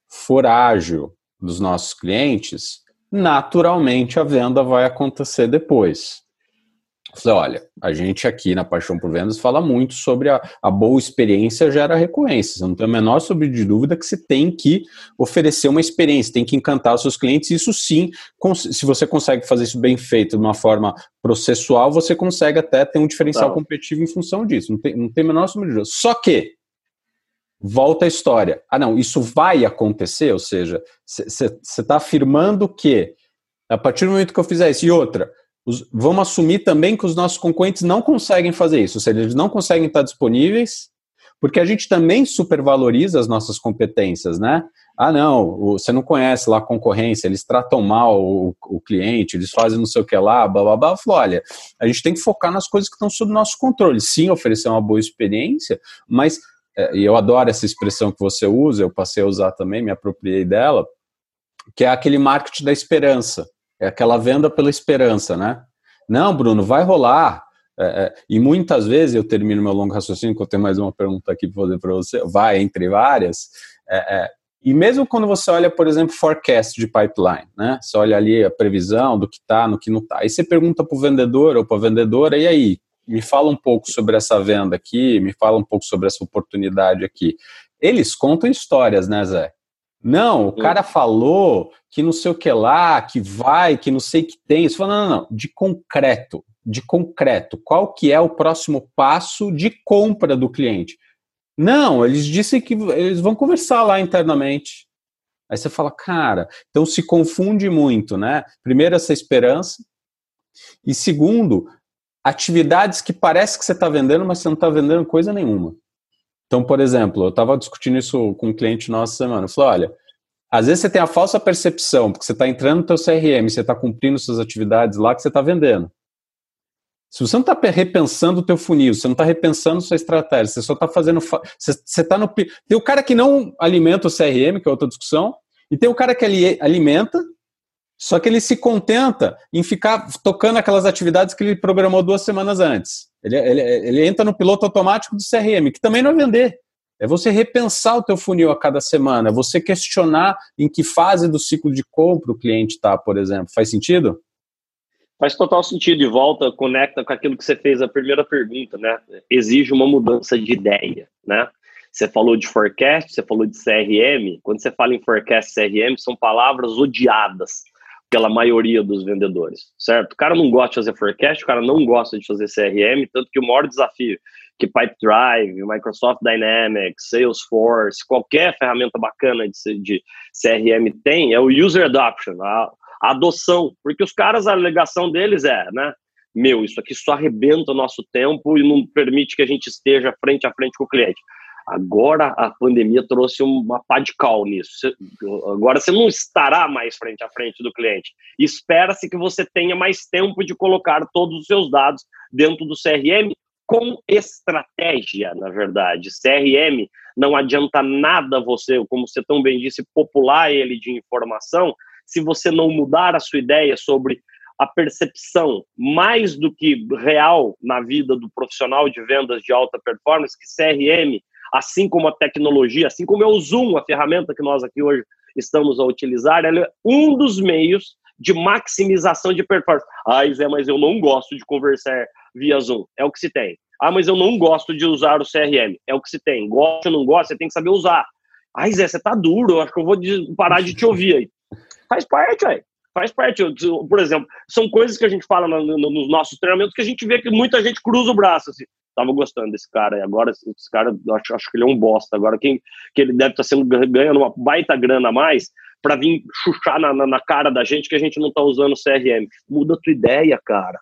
for ágil dos nossos clientes, naturalmente a venda vai acontecer depois. Falei, olha, a gente aqui na Paixão por Vendas fala muito sobre a, a boa experiência gera recorrência. Você não tem a menor sobre de dúvida que você tem que oferecer uma experiência, tem que encantar os seus clientes. Isso sim, se você consegue fazer isso bem feito de uma forma processual, você consegue até ter um diferencial não. competitivo em função disso. Não tem, não tem a menor sobre de dúvida. Só que, volta a história. Ah, não, isso vai acontecer? Ou seja, você está afirmando que a partir do momento que eu fizer isso, e outra os, vamos assumir também que os nossos concorrentes não conseguem fazer isso, ou seja, eles não conseguem estar disponíveis, porque a gente também supervaloriza as nossas competências, né? Ah, não, você não conhece lá a concorrência, eles tratam mal o, o cliente, eles fazem não sei o que lá, blá blá blá. Falou, olha, a gente tem que focar nas coisas que estão sob nosso controle. Sim, oferecer uma boa experiência, mas, é, e eu adoro essa expressão que você usa, eu passei a usar também, me apropriei dela, que é aquele marketing da esperança. É aquela venda pela esperança, né? Não, Bruno, vai rolar. É, é, e muitas vezes eu termino meu longo raciocínio, que eu tenho mais uma pergunta aqui para fazer para você, vai entre várias. É, é, e mesmo quando você olha, por exemplo, forecast de pipeline, né? Você olha ali a previsão do que está, no que não está. Aí você pergunta para o vendedor ou para a vendedora, e aí? Me fala um pouco sobre essa venda aqui, me fala um pouco sobre essa oportunidade aqui. Eles contam histórias, né, Zé? Não, o cara falou que não sei o que lá, que vai, que não sei o que tem. Você fala, não, não, não, de concreto, de concreto. Qual que é o próximo passo de compra do cliente? Não, eles dizem que eles vão conversar lá internamente. Aí você fala, cara, então se confunde muito, né? Primeiro, essa esperança. E segundo, atividades que parece que você está vendendo, mas você não está vendendo coisa nenhuma. Então, por exemplo, eu estava discutindo isso com um cliente nossa semana. Eu falei, olha, às vezes você tem a falsa percepção, porque você está entrando no teu CRM, você está cumprindo suas atividades lá que você está vendendo. Se você não está repensando o teu funil, você não está repensando sua estratégia, você só está fazendo... Você está no... Tem o cara que não alimenta o CRM, que é outra discussão, e tem o cara que ele alimenta, só que ele se contenta em ficar tocando aquelas atividades que ele programou duas semanas antes. Ele, ele, ele entra no piloto automático do CRM, que também não é vender. É você repensar o teu funil a cada semana, é você questionar em que fase do ciclo de compra o cliente está, por exemplo. Faz sentido? Faz total sentido e volta, conecta com aquilo que você fez a primeira pergunta, né? Exige uma mudança de ideia, né? Você falou de forecast, você falou de CRM. Quando você fala em forecast CRM, são palavras odiadas pela maioria dos vendedores, certo? O cara não gosta de fazer forecast, o cara não gosta de fazer CRM, tanto que o maior desafio que Pipedrive, Microsoft Dynamics, Salesforce, qualquer ferramenta bacana de, de CRM tem é o user adoption, a, a, adoção, porque os caras, a alegação deles é, né, meu, isso aqui só arrebenta o nosso tempo e não permite que a gente esteja frente a frente com o cliente. Agora a pandemia trouxe uma pá de cal nisso. Agora você não estará mais frente a frente do cliente. Espera-se que você tenha mais tempo de colocar todos os seus dados dentro do CRM com estratégia, na verdade. CRM não adianta nada você, como você tão bem disse, popular ele de informação, se você não mudar a sua ideia sobre a percepção mais do que real na vida do profissional de vendas de alta performance, que CRM assim como a tecnologia, assim como é o Zoom, a ferramenta que nós aqui hoje estamos a utilizar, ela é um dos meios de maximização de performance. Ah, Zé, mas eu não gosto de conversar via Zoom. É o que se tem. Ah, mas eu não gosto de usar o CRM. É o que se tem. Gosta ou não gosta, você tem que saber usar. Ai, Zé, você tá duro, eu acho que eu vou parar de te ouvir aí. Faz parte, velho. Faz parte. Por exemplo, são coisas que a gente fala nos nossos treinamentos que a gente vê que muita gente cruza o braço assim tava gostando desse cara, e agora esse cara, acho, acho que ele é um bosta. Agora, quem que ele deve estar tá sendo ganhando uma baita grana a mais para vir chuchar na, na, na, cara da gente que a gente não tá usando CRM. Muda tua ideia, cara.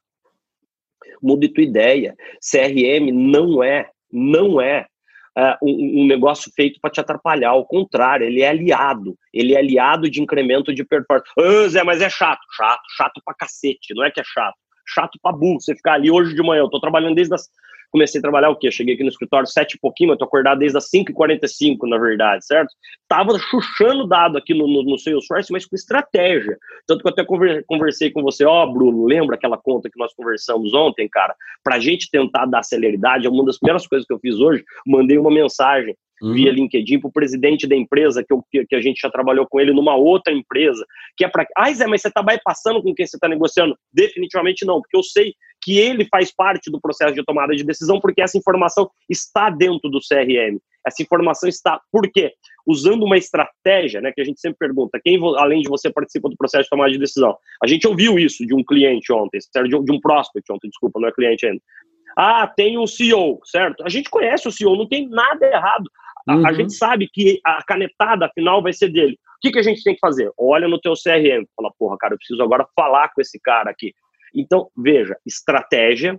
Muda tua ideia. CRM não é, não é Uh, um, um, negócio feito para te atrapalhar. Ao contrário, ele é aliado. Ele é aliado de incremento de performance. Ah, Zé, mas é chato. Chato, chato pra cacete. Não é que é chato. Chato pra burro. Você ficar ali hoje de manhã. Eu tô trabalhando desde as comecei a trabalhar o quê? Cheguei aqui no escritório sete e pouquinho, mas tô acordado desde as 5h45, na verdade, certo? Tava chuchando dado aqui no, no, no Salesforce, mas com estratégia. Tanto que eu até conversei com você, ó, oh, Bruno, lembra aquela conta que nós conversamos ontem, cara? Pra gente tentar dar celeridade, é uma das primeiras coisas que eu fiz hoje, mandei uma mensagem uhum. via LinkedIn para o presidente da empresa, que, eu, que, a gente já trabalhou com ele numa outra empresa, que é para. Ah, Zé, mas você está bypassando com quem você está negociando? Definitivamente não, porque eu sei que ele faz parte do processo de tomada de decisão, porque essa informação está dentro do CRM. Essa informação está. Por quê? Usando uma estratégia, né, que a gente sempre pergunta, quem além de você participa do processo de tomada de decisão? A gente ouviu isso de um cliente ontem, de um prospect ontem, desculpa, não é cliente ainda. Ah, tem o CEO, certo? A gente conhece o CEO, não tem nada errado. A, uhum. a gente sabe que a canetada final vai ser dele. O que, que a gente tem que fazer? Olha no teu CRM, fala, porra, cara, eu preciso agora falar com esse cara aqui. Então, veja, estratégia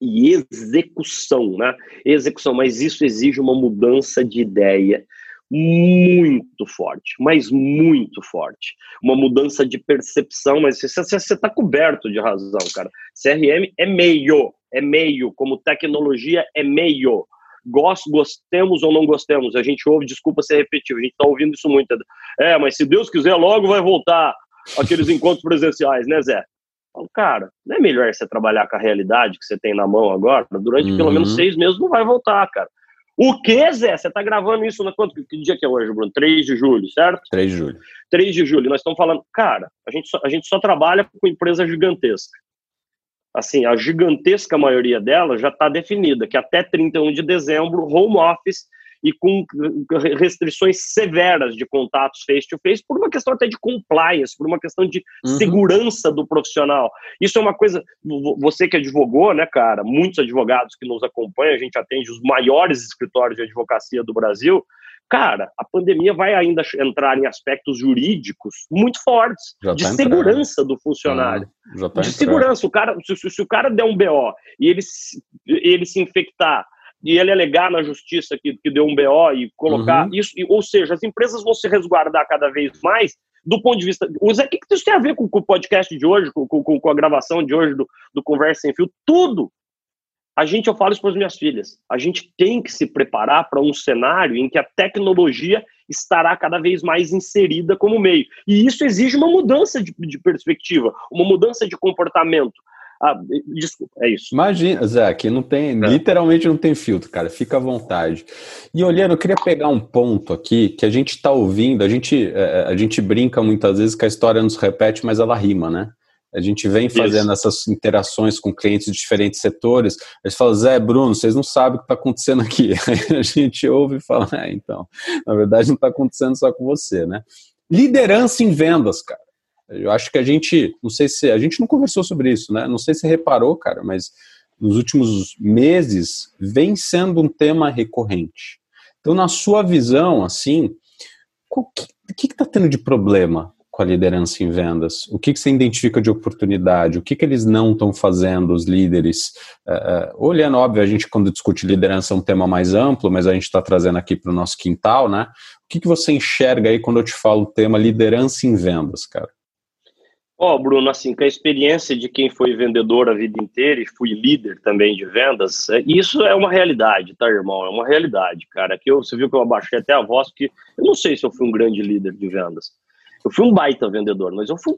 e execução, né? Execução, mas isso exige uma mudança de ideia muito forte, mas muito forte. Uma mudança de percepção, mas você está coberto de razão, cara. CRM é meio, é meio, como tecnologia é meio. Gost, gostemos ou não gostemos, a gente ouve, desculpa ser repetitivo, a gente está ouvindo isso muito. É, mas se Deus quiser, logo vai voltar aqueles [laughs] encontros presenciais, né, Zé? Falo, cara, não é melhor você trabalhar com a realidade que você tem na mão agora? Durante uhum. pelo menos uhum. seis meses não vai voltar, cara. O que, Zé? Você tá gravando isso na quanto? Que dia que é hoje, Bruno? 3 de julho, certo? 3 de julho. 3 de julho. Nós estamos falando, cara, a gente só, a gente só trabalha com empresa gigantesca. Assim, a gigantesca maioria dela já está definida, que até 31 de dezembro, home office e com restrições severas de contatos face-to-face, -face, por uma questão até de compliance, por uma questão de uhum. segurança do profissional. Isso é uma coisa, você que advogou, né, cara, muitos advogados que nos acompanham, a gente atende os maiores escritórios de advocacia do Brasil, cara, a pandemia vai ainda entrar em aspectos jurídicos muito fortes, de tá segurança do funcionário. Ah, tá de entrando. segurança. O cara, se, se, o cara der um BO e ele, ele se infectar e ele alegar na justiça que, que deu um BO e colocar uhum. isso, ou seja, as empresas vão se resguardar cada vez mais do ponto de vista. O Zé, o que, isso tem a ver com, com o podcast de hoje, com, com, com, a gravação de hoje do, do Conversa Sem Fio? Tudo! A gente, eu falo isso para as minhas filhas, a gente tem que se preparar para um cenário em que a tecnologia estará cada vez mais inserida como meio. E isso exige uma mudança de, de perspectiva, uma mudança de comportamento. Ah, desculpa, é isso. Imagina, Zé, aqui não tem, é. literalmente não tem filtro, cara, fica à vontade. E olhando, eu queria pegar um ponto aqui que a gente está ouvindo, a gente, é, a gente brinca muitas vezes que a história não se repete, mas ela rima, né? A gente vem fazendo Isso. essas interações com clientes de diferentes setores. Eles falam, Zé, Bruno, vocês não sabem o que está acontecendo aqui. [laughs] Aí a gente ouve e fala, é, então, na verdade não está acontecendo só com você, né? Liderança em vendas, cara. Eu acho que a gente, não sei se, a gente não conversou sobre isso, né? Não sei se reparou, cara, mas nos últimos meses vem sendo um tema recorrente. Então, na sua visão, assim, o que está tendo de problema com a liderança em vendas? O que, que você identifica de oportunidade? O que, que eles não estão fazendo, os líderes? Uh, olhando, óbvio, a gente quando discute liderança é um tema mais amplo, mas a gente está trazendo aqui para o nosso quintal, né? O que, que você enxerga aí quando eu te falo o tema liderança em vendas, cara? Ó, oh, Bruno, assim, com a experiência de quem foi vendedor a vida inteira e fui líder também de vendas, é, isso é uma realidade, tá, irmão? É uma realidade, cara. Que eu, você viu que eu abaixei até a voz, porque eu não sei se eu fui um grande líder de vendas. Eu fui um baita vendedor, mas eu fui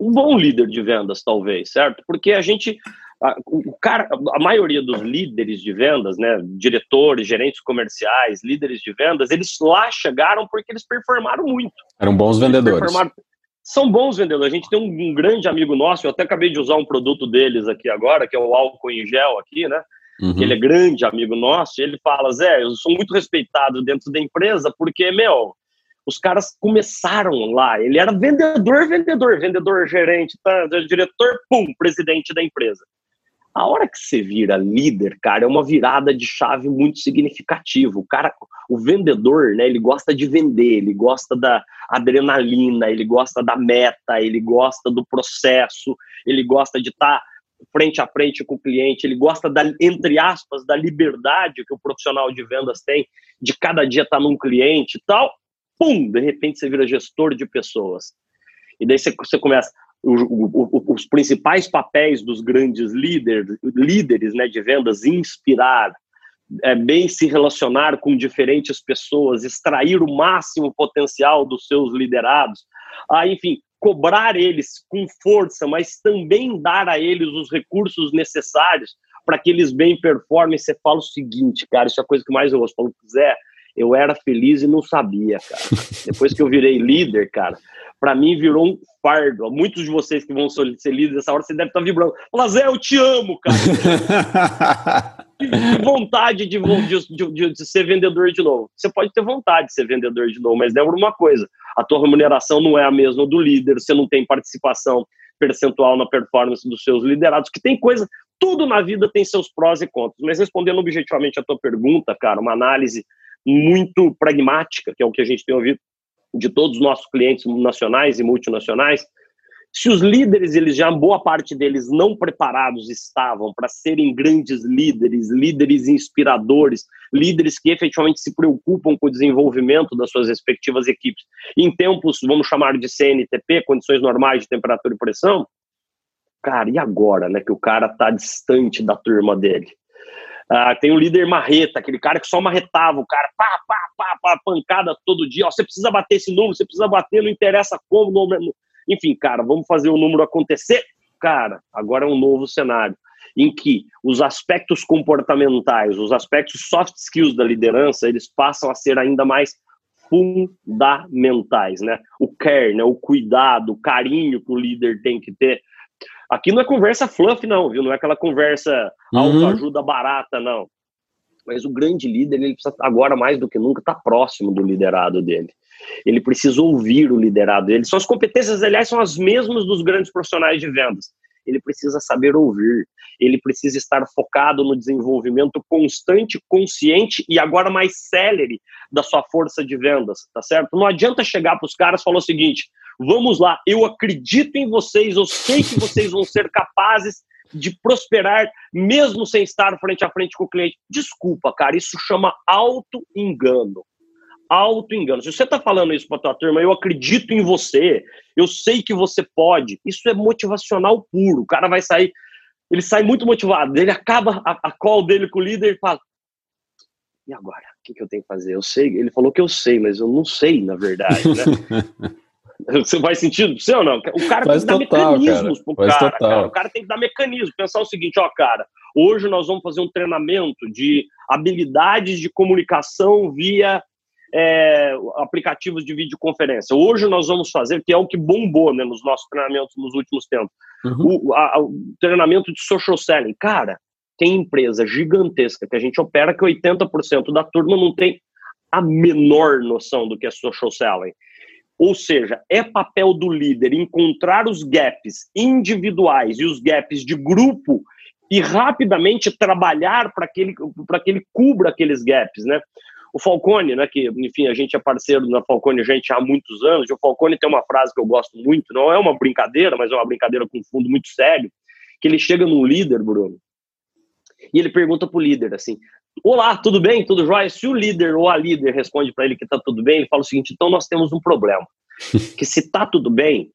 um bom líder de vendas, talvez, certo? Porque a gente, a, o cara, a maioria dos líderes de vendas, né, diretores, gerentes comerciais, líderes de vendas, eles lá chegaram porque eles performaram muito. Eram bons vendedores são bons vendedores. A gente tem um, um, grande amigo nosso, eu até acabei de usar um produto deles aqui agora, que é o álcool em gel aqui, né? Uhum. Ele é grande amigo nosso, e ele fala, Zé, eu sou muito respeitado dentro da empresa, porque, meu, os caras começaram lá, ele era vendedor, vendedor, vendedor, gerente, tá, diretor, pum, presidente da empresa. A hora que você vira líder, cara, é uma virada de chave muito significativa. O cara, o vendedor, né, ele gosta de vender, ele gosta da adrenalina, ele gosta da meta, ele gosta do processo, ele gosta de estar tá frente a frente com o cliente, ele gosta da, entre aspas, da liberdade que o profissional de vendas tem de cada dia estar tá num cliente e tal. Pum, de repente você vira gestor de pessoas. E daí você, você começa, os principais papéis dos grandes líderes, líderes né, de vendas, inspirar, é, bem se relacionar com diferentes pessoas, extrair o máximo potencial dos seus liderados, ah, enfim, cobrar eles com força, mas também dar a eles os recursos necessários para que eles bem performem. Você fala o seguinte, cara, isso é a coisa que mais eu gosto. Falo, Zé, Eu era feliz e não sabia, cara. Depois que eu virei líder, cara, para mim virou um fardo. Muitos de vocês que vão ser líderes nessa hora, você deve estar tá vibrando. Fala, Zé, eu te amo, cara. [laughs] que vontade de, de, de, de, ser vendedor de novo. Você pode ter vontade de ser vendedor de novo, mas lembra uma coisa: a tua remuneração não é a mesma do líder, você não tem participação percentual na performance dos seus liderados, que tem coisa, tudo na vida tem seus prós e contras. Mas respondendo objetivamente a tua pergunta, cara, uma análise muito pragmática, que é o que a gente tem ouvido de todos os nossos clientes nacionais e multinacionais, se os líderes, eles já, boa parte deles não preparados estavam para serem grandes líderes, líderes inspiradores, líderes que efetivamente se preocupam com o desenvolvimento das suas respectivas equipes, em tempos, vamos chamar de CNTP, condições normais de temperatura e pressão, cara, e agora, né, que o cara está distante da turma dele? Ah, tem o líder marreta, aquele cara que só marretava o cara, pá, pá, pá, pá, pancada todo dia, ó, você precisa bater esse número, você precisa bater, não interessa como, não, enfim, cara, vamos fazer o número acontecer? Cara, agora é um novo cenário em que os aspectos comportamentais, os aspectos soft skills da liderança, eles passam a ser ainda mais fundamentais, né? O care, né? o cuidado, o carinho que o líder tem que ter. Aqui não é conversa fluff, não, viu? Não é aquela conversa uhum. autoajuda barata, não. Mas o grande líder, ele precisa, agora mais do que nunca, estar tá próximo do liderado dele ele precisa ouvir o liderado dele. Suas competências, aliás, são as mesmas dos grandes profissionais de vendas. Ele precisa saber ouvir, ele precisa estar focado no desenvolvimento constante, consciente e agora mais célere da sua força de vendas, tá certo? Não adianta chegar para os caras e falar o seguinte: vamos lá, eu acredito em vocês, eu sei que vocês vão ser capazes de prosperar mesmo sem estar frente a frente com o cliente. Desculpa, cara, isso chama auto-engano auto-engano. Se você está falando isso para tua turma, eu acredito em você, eu sei que você pode, isso é motivacional puro. O cara vai sair, ele sai muito motivado, ele acaba a, a call dele com o líder e fala: e agora? O que, que eu tenho que fazer? Eu sei, ele falou que eu sei, mas eu não sei, na verdade, né? [laughs] Você faz sentido pra você ou não? O cara Faz tem que total, dar mecanismos cara. pro cara, cara, O cara tem que dar mecanismo. Pensar o seguinte, ó, cara, hoje nós vamos fazer um treinamento de habilidades de comunicação via é, aplicativos de videoconferência. Hoje nós vamos fazer, que é o que bombou né, nos nossos treinamentos nos últimos tempos, uhum. o, a, o, treinamento de social selling. Cara, tem empresa gigantesca que a gente opera que 80% da turma não tem a menor noção do que é social selling. Ou seja, é papel do líder encontrar os gaps individuais e os gaps de grupo e rapidamente trabalhar para que, ele, que ele cubra aqueles gaps, né? O Falcone, né, que, enfim, a gente é parceiro da Falcone gente há muitos anos, e o Falcone tem uma frase que eu gosto muito, não é uma brincadeira, mas é uma brincadeira com fundo muito sério, que ele chega num líder, Bruno, e ele pergunta pro líder assim: Olá, tudo bem? Tudo jóia? Se o líder ou a líder responde para ele que tá tudo bem, ele fala o seguinte: então nós temos um problema. [laughs] Que se tá tudo bem,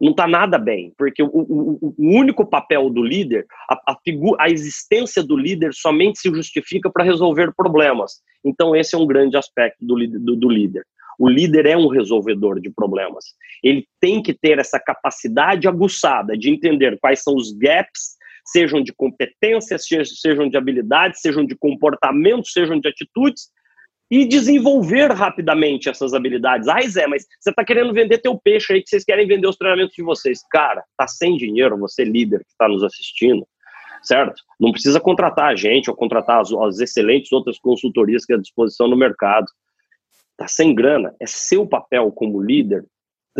não está nada bem, porque o, o, o, único papel do líder, a, a, a existência do líder somente se justifica para resolver problemas. Então, esse é um grande aspecto do, do, do líder. O líder é um resolvedor de problemas. Ele tem que ter essa capacidade aguçada de entender quais são os gaps, sejam de competências, sejam de habilidades, sejam de comportamento, sejam de atitudes, e desenvolver rapidamente essas habilidades. Ai, Zé, mas você está querendo vender teu peixe aí, que vocês querem vender os treinamentos de vocês. Cara, tá sem dinheiro, você líder que está nos assistindo, certo? Não precisa contratar a gente ou contratar as, as excelentes outras consultorias que à disposição no mercado. Tá sem grana, é seu papel como líder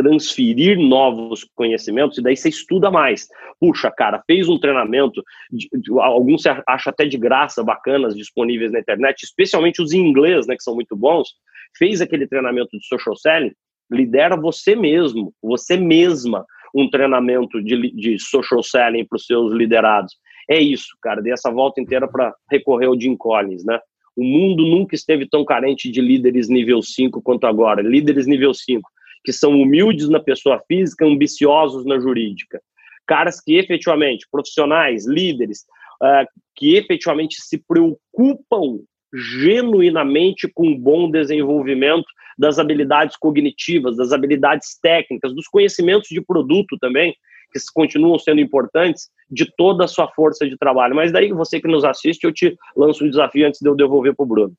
transferir novos conhecimentos e daí você estuda mais. Puxa, cara, fez um treinamento, de, de, alguns você acha até de graça, bacanas, disponíveis na internet, especialmente os inglês, né, que são muito bons. Fez aquele treinamento de social selling, lidera você mesmo, você mesma, um treinamento de, de social selling para os seus liderados. É isso, cara, dei essa volta inteira para recorrer ao Jim Collins, né? O mundo nunca esteve tão carente de líderes nível 5 quanto agora. Líderes nível 5 que são humildes na pessoa física, ambiciosos na jurídica. Caras que efetivamente, profissionais, líderes, uh, que efetivamente se preocupam genuinamente com o bom desenvolvimento das habilidades cognitivas, das habilidades técnicas, dos conhecimentos de produto também, que continuam sendo importantes, de toda a sua força de trabalho. Mas daí, você que nos assiste, eu te lanço um desafio antes de eu devolver para o Bruno.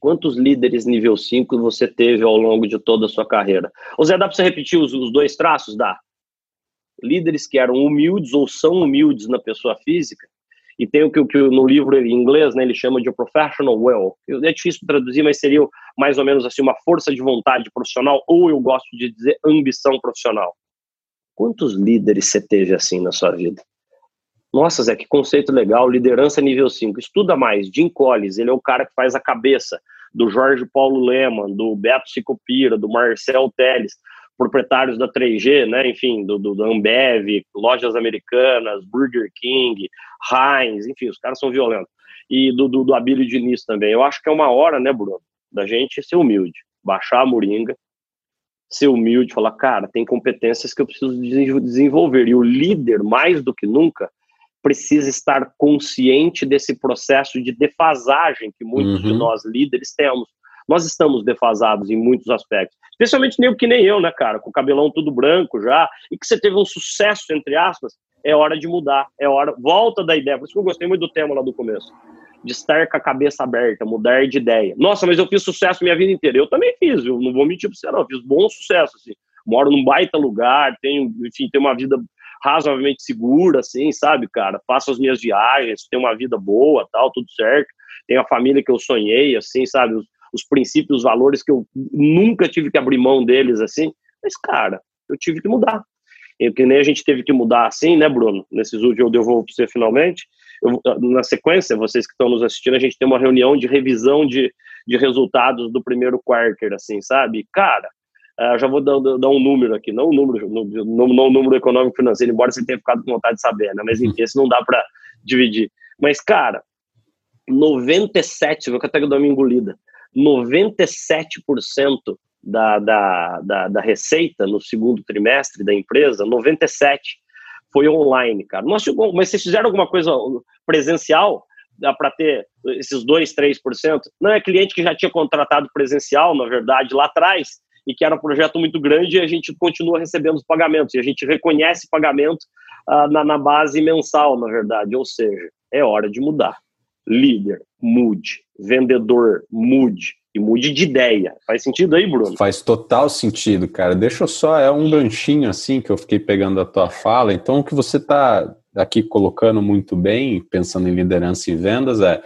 Quantos líderes nível 5 você teve ao longo de toda a sua carreira? Ou Zé, dá para você repetir os, os dois traços? Dá. Líderes que eram humildes ou são humildes na pessoa física, e tem o que, que no livro em inglês né, ele chama de professional will. É difícil traduzir, mas seria mais ou menos assim uma força de vontade profissional, ou eu gosto de dizer ambição profissional. Quantos líderes você teve assim na sua vida? Nossa, Zé, que conceito legal, liderança nível 5. Estuda mais, Jim Collins, ele é o cara que faz a cabeça do Jorge Paulo Leman, do Beto Sicopira, do Marcel Teles, proprietários da 3G, né, enfim, do, do, do Ambev, lojas americanas, Burger King, Heinz, enfim, os caras são violentos. E do, do, do Abílio Diniz também. Eu acho que é uma hora, né, Bruno, da gente ser humilde, baixar a moringa, ser humilde, falar, cara, tem competências que eu preciso desenvolver. E o líder, mais do que nunca, precisa estar consciente desse processo de defasagem que muitos uhum. de nós líderes temos. Nós estamos defasados em muitos aspectos, especialmente nem que nem eu, né, cara, com o cabelão tudo branco já, e que você teve um sucesso, entre aspas, é hora de mudar, é hora, volta da ideia, por isso que eu gostei muito do tema lá do começo, de estar com a cabeça aberta, mudar de ideia. Nossa, mas eu fiz sucesso minha vida inteira, eu também fiz, eu não vou mentir pra você não, eu fiz bom sucesso, assim, moro num baita lugar, tenho, enfim, tenho uma vida razoavelmente segura, assim, sabe, cara? Faço as minhas viagens, tenho uma vida boa, tal, tudo certo. Tenho a família que eu sonhei, assim, sabe? Os, os princípios, os valores que eu nunca tive que abrir mão deles, assim. Mas, cara, eu tive que mudar. E que nem a gente teve que mudar assim, né, Bruno? Nesses últimos, eu devolvo para você finalmente. Eu, na sequência, vocês que estão nos assistindo, a gente tem uma reunião de revisão de, de resultados do primeiro quarter, assim, sabe? Cara, Uh, já vou dar, dar, um número aqui, não o um número, não, não, número econômico financeiro, embora você tenha ficado com vontade de saber, né? Mas enfim, esse não dá para dividir. Mas, cara, 97, vou até dar uma engolida, 97% da, da, da, da receita no segundo trimestre da empresa, 97% foi online, cara. Nós, mas vocês fizeram alguma coisa presencial? para ter esses 2, 3%? Não é cliente que já tinha contratado presencial, na verdade, lá atrás, e que era um projeto muito grande e a gente continua recebendo os pagamentos e a gente reconhece pagamento uh, na, na base mensal, na verdade. Ou seja, é hora de mudar. Líder, mude. Vendedor, mude. E mude de ideia. Faz sentido aí, Bruno? Faz total sentido, cara. Deixa eu só, é um ganchinho assim que eu fiquei pegando a tua fala. Então, o que você está aqui colocando muito bem, pensando em liderança e vendas, é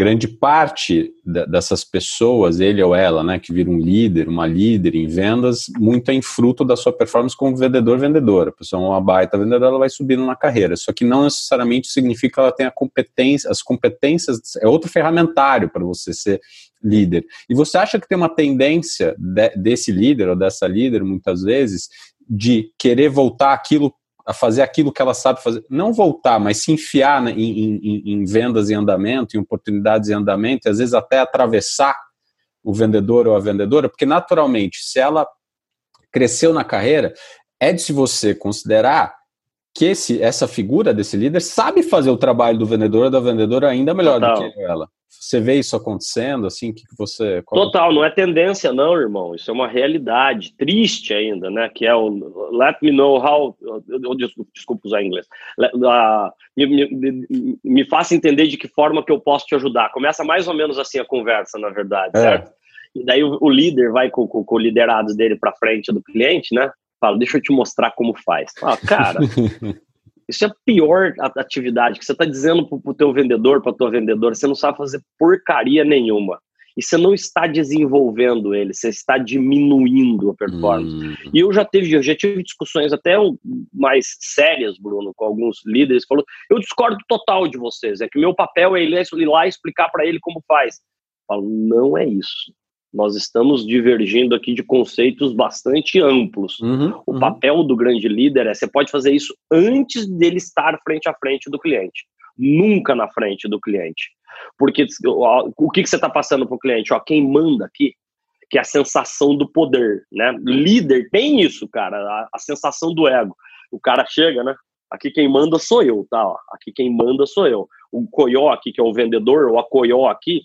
grande parte dessas pessoas, ele ou ela, né, que vira um líder, uma líder em vendas, muito é em fruto da sua performance como vendedor, vendedora. A pessoa é uma baita vendedora, ela vai subindo na carreira. Só que não necessariamente significa que ela tenha competência, as competências, é outro ferramentário para você ser líder. E você acha que tem uma tendência de, desse líder ou dessa líder, muitas vezes, de querer voltar aquilo a fazer aquilo que ela sabe fazer, não voltar, mas se enfiar em, em, em vendas em andamento, em oportunidades em andamento, e às vezes até atravessar o vendedor ou a vendedora, porque naturalmente, se ela cresceu na carreira, é de se você considerar que esse, essa figura desse líder sabe fazer o trabalho do vendedor ou da vendedora ainda melhor Total. do que ela. Você vê isso acontecendo, assim, que você... Total, não é tendência não, irmão, isso é uma realidade, triste ainda, né, que é o let me know how, eu, desculpa, desculpa usar inglês, uh, me, me, me, faça entender de que forma que eu posso te ajudar, começa mais ou menos assim a conversa, na verdade, é. certo? E daí o, o, líder vai com, com, com o liderado dele para frente do cliente, né, fala, deixa eu te mostrar como faz. Ah, cara, [laughs] isso é a pior atividade que você está dizendo para o teu vendedor, para a tua vendedora, você não sabe fazer porcaria nenhuma. E você não está desenvolvendo ele, você está diminuindo a performance. Hum. E eu já tive, eu já tive discussões até mais sérias, Bruno, com alguns líderes, falou: eu discordo total de vocês, é que meu papel é ir lá explicar para ele como faz. Eu falo, não é isso nós estamos divergindo aqui de conceitos bastante amplos. Uhum, o uhum. papel do grande líder é você pode fazer isso antes dele estar frente a frente do cliente, nunca na frente do cliente. Porque o que, que você está passando para o cliente? Ó, quem manda aqui, que é a sensação do poder, né? Líder tem isso, cara, a, a sensação do ego. O cara chega, né? Aqui quem manda sou eu, tá? Ó, aqui quem manda sou eu. O coió aqui, que é o vendedor, ou a coió aqui,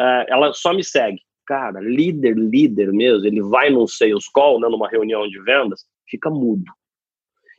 uh, ela só me segue cara, líder, líder mesmo, ele vai num sales call, né, numa reunião de vendas, fica mudo.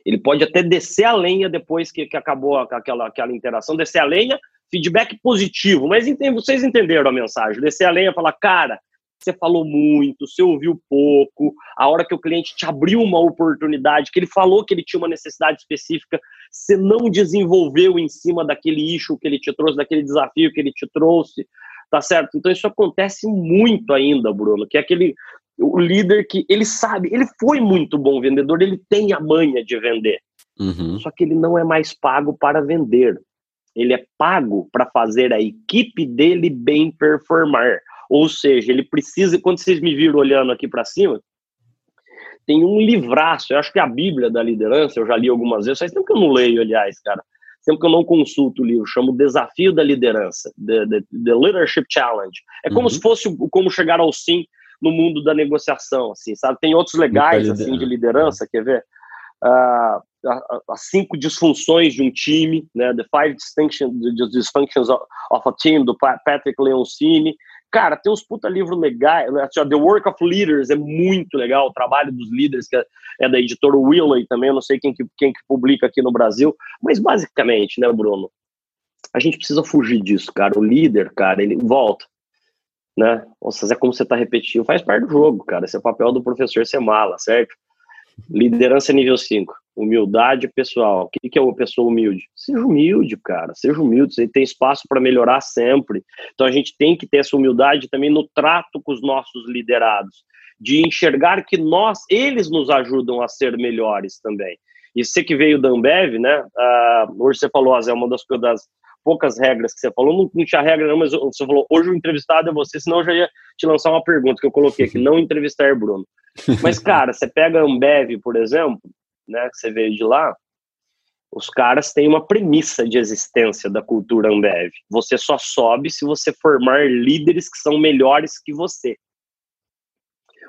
Ele pode até descer a lenha depois que, que acabou aquela, aquela interação, descer a lenha, feedback positivo, mas vocês entenderam a mensagem. Descer a lenha e falar, cara, você falou muito, você ouviu pouco, a hora que o cliente te abriu uma oportunidade, que ele falou que ele tinha uma necessidade específica, você não desenvolveu em cima daquele issue que ele te trouxe, daquele desafio que ele te trouxe, tá certo? Então isso acontece muito ainda, Bruno, que é aquele o líder que ele sabe, ele foi muito bom vendedor, ele tem a manha de vender. Uhum. Só que ele não é mais pago para vender. Ele é pago para fazer a equipe dele bem performar. Ou seja, ele precisa, quando vocês me viram olhando aqui para cima, tem um livraço, eu acho que é a Bíblia da liderança, eu já li algumas vezes, faz tempo que eu não leio, aliás, cara, sempre que eu não consulto o livro, chamo Desafio da Liderança, The, the, the Leadership Challenge. É como uhum. se fosse o, como chegar ao sim no mundo da negociação, assim, sabe? Tem outros legais, assim, de liderança, quer ver? Uh, as cinco disfunções de um time, né? The Five Distinctions, Dysfunctions of, of a Team, do Patrick Leoncini. Cara, tem uns puta livros legais. Né? Assim, The Work of Leaders é muito legal, o trabalho dos líderes, que é, é da editora Willey também, eu não sei quem que, quem que publica aqui no Brasil, mas basicamente, né, Bruno? A gente precisa fugir disso, cara. O líder, cara, ele volta, né? Nossa, é como você tá repetindo, faz parte do jogo, cara. Esse é o papel do professor ser mala, certo? Liderança nível 5. Humildade pessoal. O que, é uma pessoa humilde? Seja humilde, cara. Seja humilde. Você tem espaço para melhorar sempre. Então a gente tem que ter essa humildade também no trato com os nossos liderados, de enxergar que nós, eles nos ajudam a ser melhores também. E você que veio da Ambev, né? Uh, hoje você falou, Zé, uma das, das poucas regras que você falou, não, não tinha regra não, mas você falou, hoje o entrevistado é você, senão eu já ia te lançar uma pergunta que eu coloquei aqui, [laughs] não entrevistar Bruno. Mas, cara, você pega a Ambev, por exemplo, né, que você veio de lá, os caras têm uma premissa de existência da cultura Ambev. Você só sobe se você formar líderes que são melhores que você.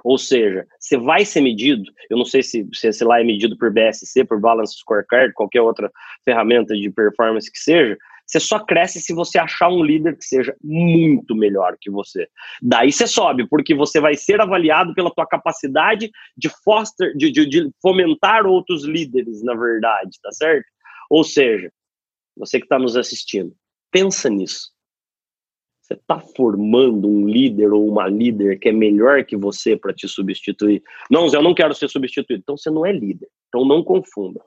Ou seja, você vai ser medido, eu não sei se, se, se lá é medido por BSC, por Balance Scorecard, qualquer outra ferramenta de performance que seja, você só cresce se você achar um líder que seja muito melhor que você. Daí você sobe, porque você vai ser avaliado pela tua capacidade de foster, de, de, de fomentar outros líderes, na verdade, tá certo? Ou seja, você que está nos assistindo, pensa nisso. Você está formando um líder ou uma líder que é melhor que você para te substituir? Não, Zé, eu não quero ser substituído. Então você não é líder. Então não confunda.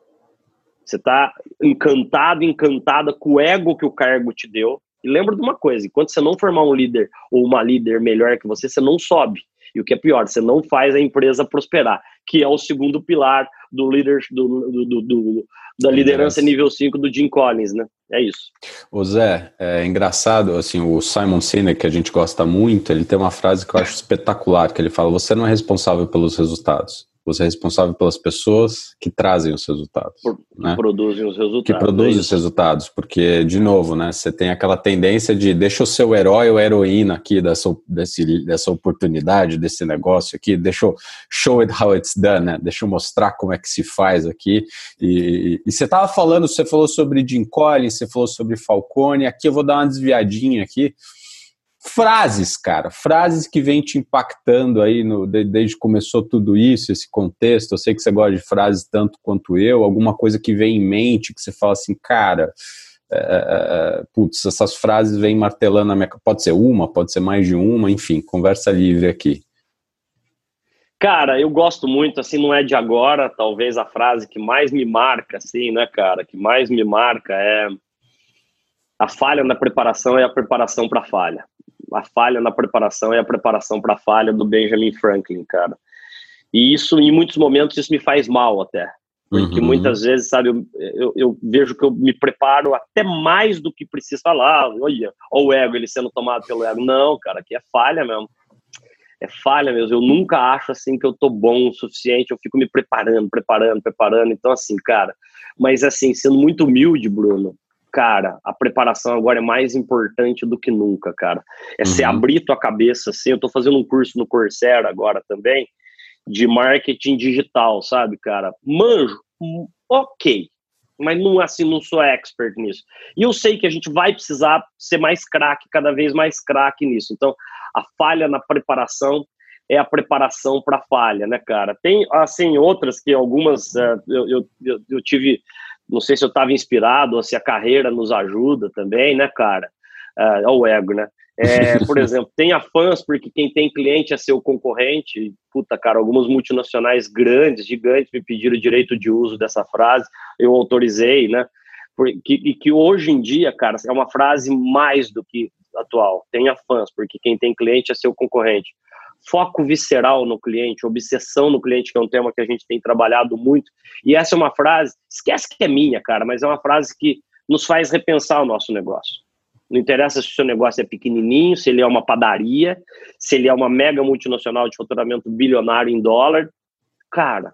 Você está encantado, encantada com o ego que o cargo te deu. E lembra de uma coisa: enquanto você não formar um líder ou uma líder melhor que você, você não sobe. E o que é pior, você não faz a empresa prosperar, que é o segundo pilar do líder do, do, do, da liderança nível 5 do Jim Collins, né? É isso. O Zé, é engraçado, assim, o Simon Sinek, que a gente gosta muito, ele tem uma frase que eu acho espetacular, que ele fala, você não é responsável pelos resultados, você é responsável pelas pessoas que trazem os resultados. Por, né? Que produzem os resultados. Que produzem é os resultados, porque, de novo, né, você tem aquela tendência de deixa o seu herói ou heroína aqui dessa, desse, dessa oportunidade, desse negócio aqui, deixa eu show it how it's done, né? deixa eu mostrar como é que se faz aqui. E, e você estava falando, você falou sobre Jim Collins, você falou sobre Falcone, aqui eu vou dar uma desviadinha aqui, frases, cara, frases que vem te impactando aí no, desde que começou tudo isso, esse contexto. Eu sei que você gosta de frases tanto quanto eu, alguma coisa que vem em mente que você fala assim, cara, é, é, é putz, essas frases vêm martelando na minha. Pode ser uma, pode ser mais de uma, enfim, conversa livre aqui. Cara, eu gosto muito, assim, não é de agora, talvez a frase que mais me marca, assim, né, cara, que mais me marca é a falha na preparação é a preparação para a falha a falha na preparação é a preparação para a falha do Benjamin Franklin, cara. E isso, em muitos momentos, isso me faz mal até. Porque uhum. muitas vezes, sabe, eu, eu, eu, vejo que eu me preparo até mais do que preciso falar. Olha, olha o ego, ele sendo tomado pelo ego. Não, cara, aqui é falha mesmo. É falha mesmo. Eu nunca acho assim que eu tô bom o suficiente. Eu fico me preparando, preparando, preparando. Então, assim, cara, mas assim, sendo muito humilde, Bruno, cara, a preparação agora é mais importante do que nunca, cara. É uhum. você abrir tua cabeça, assim, eu tô fazendo um curso no Coursera agora também, de marketing digital, sabe, cara? Manjo, hum, ok, mas não assim, não sou expert nisso. E eu sei que a gente vai precisar ser mais craque, cada vez mais craque nisso. Então, a falha na preparação é a preparação para falha, né, cara? Tem, assim, outras que algumas uh, eu, eu, eu, tive não sei se eu estava inspirado ou se a carreira nos ajuda também, né, cara? Uh, é o ego, né? É, [laughs] por exemplo, tenha fãs, porque quem tem cliente é seu concorrente. Puta, cara, algumas multinacionais grandes, gigantes, me pediram o direito de uso dessa frase, eu autorizei, né? Porque, e que hoje em dia, cara, é uma frase mais do que atual. Tenha fãs, porque quem tem cliente é seu concorrente. Foco visceral no cliente, obsessão no cliente, que é um tema que a gente tem trabalhado muito. E essa é uma frase, esquece que é minha, cara, mas é uma frase que nos faz repensar o nosso negócio. Não interessa se o seu negócio é pequenininho, se ele é uma padaria, se ele é uma mega multinacional de faturamento bilionário em dólar. Cara,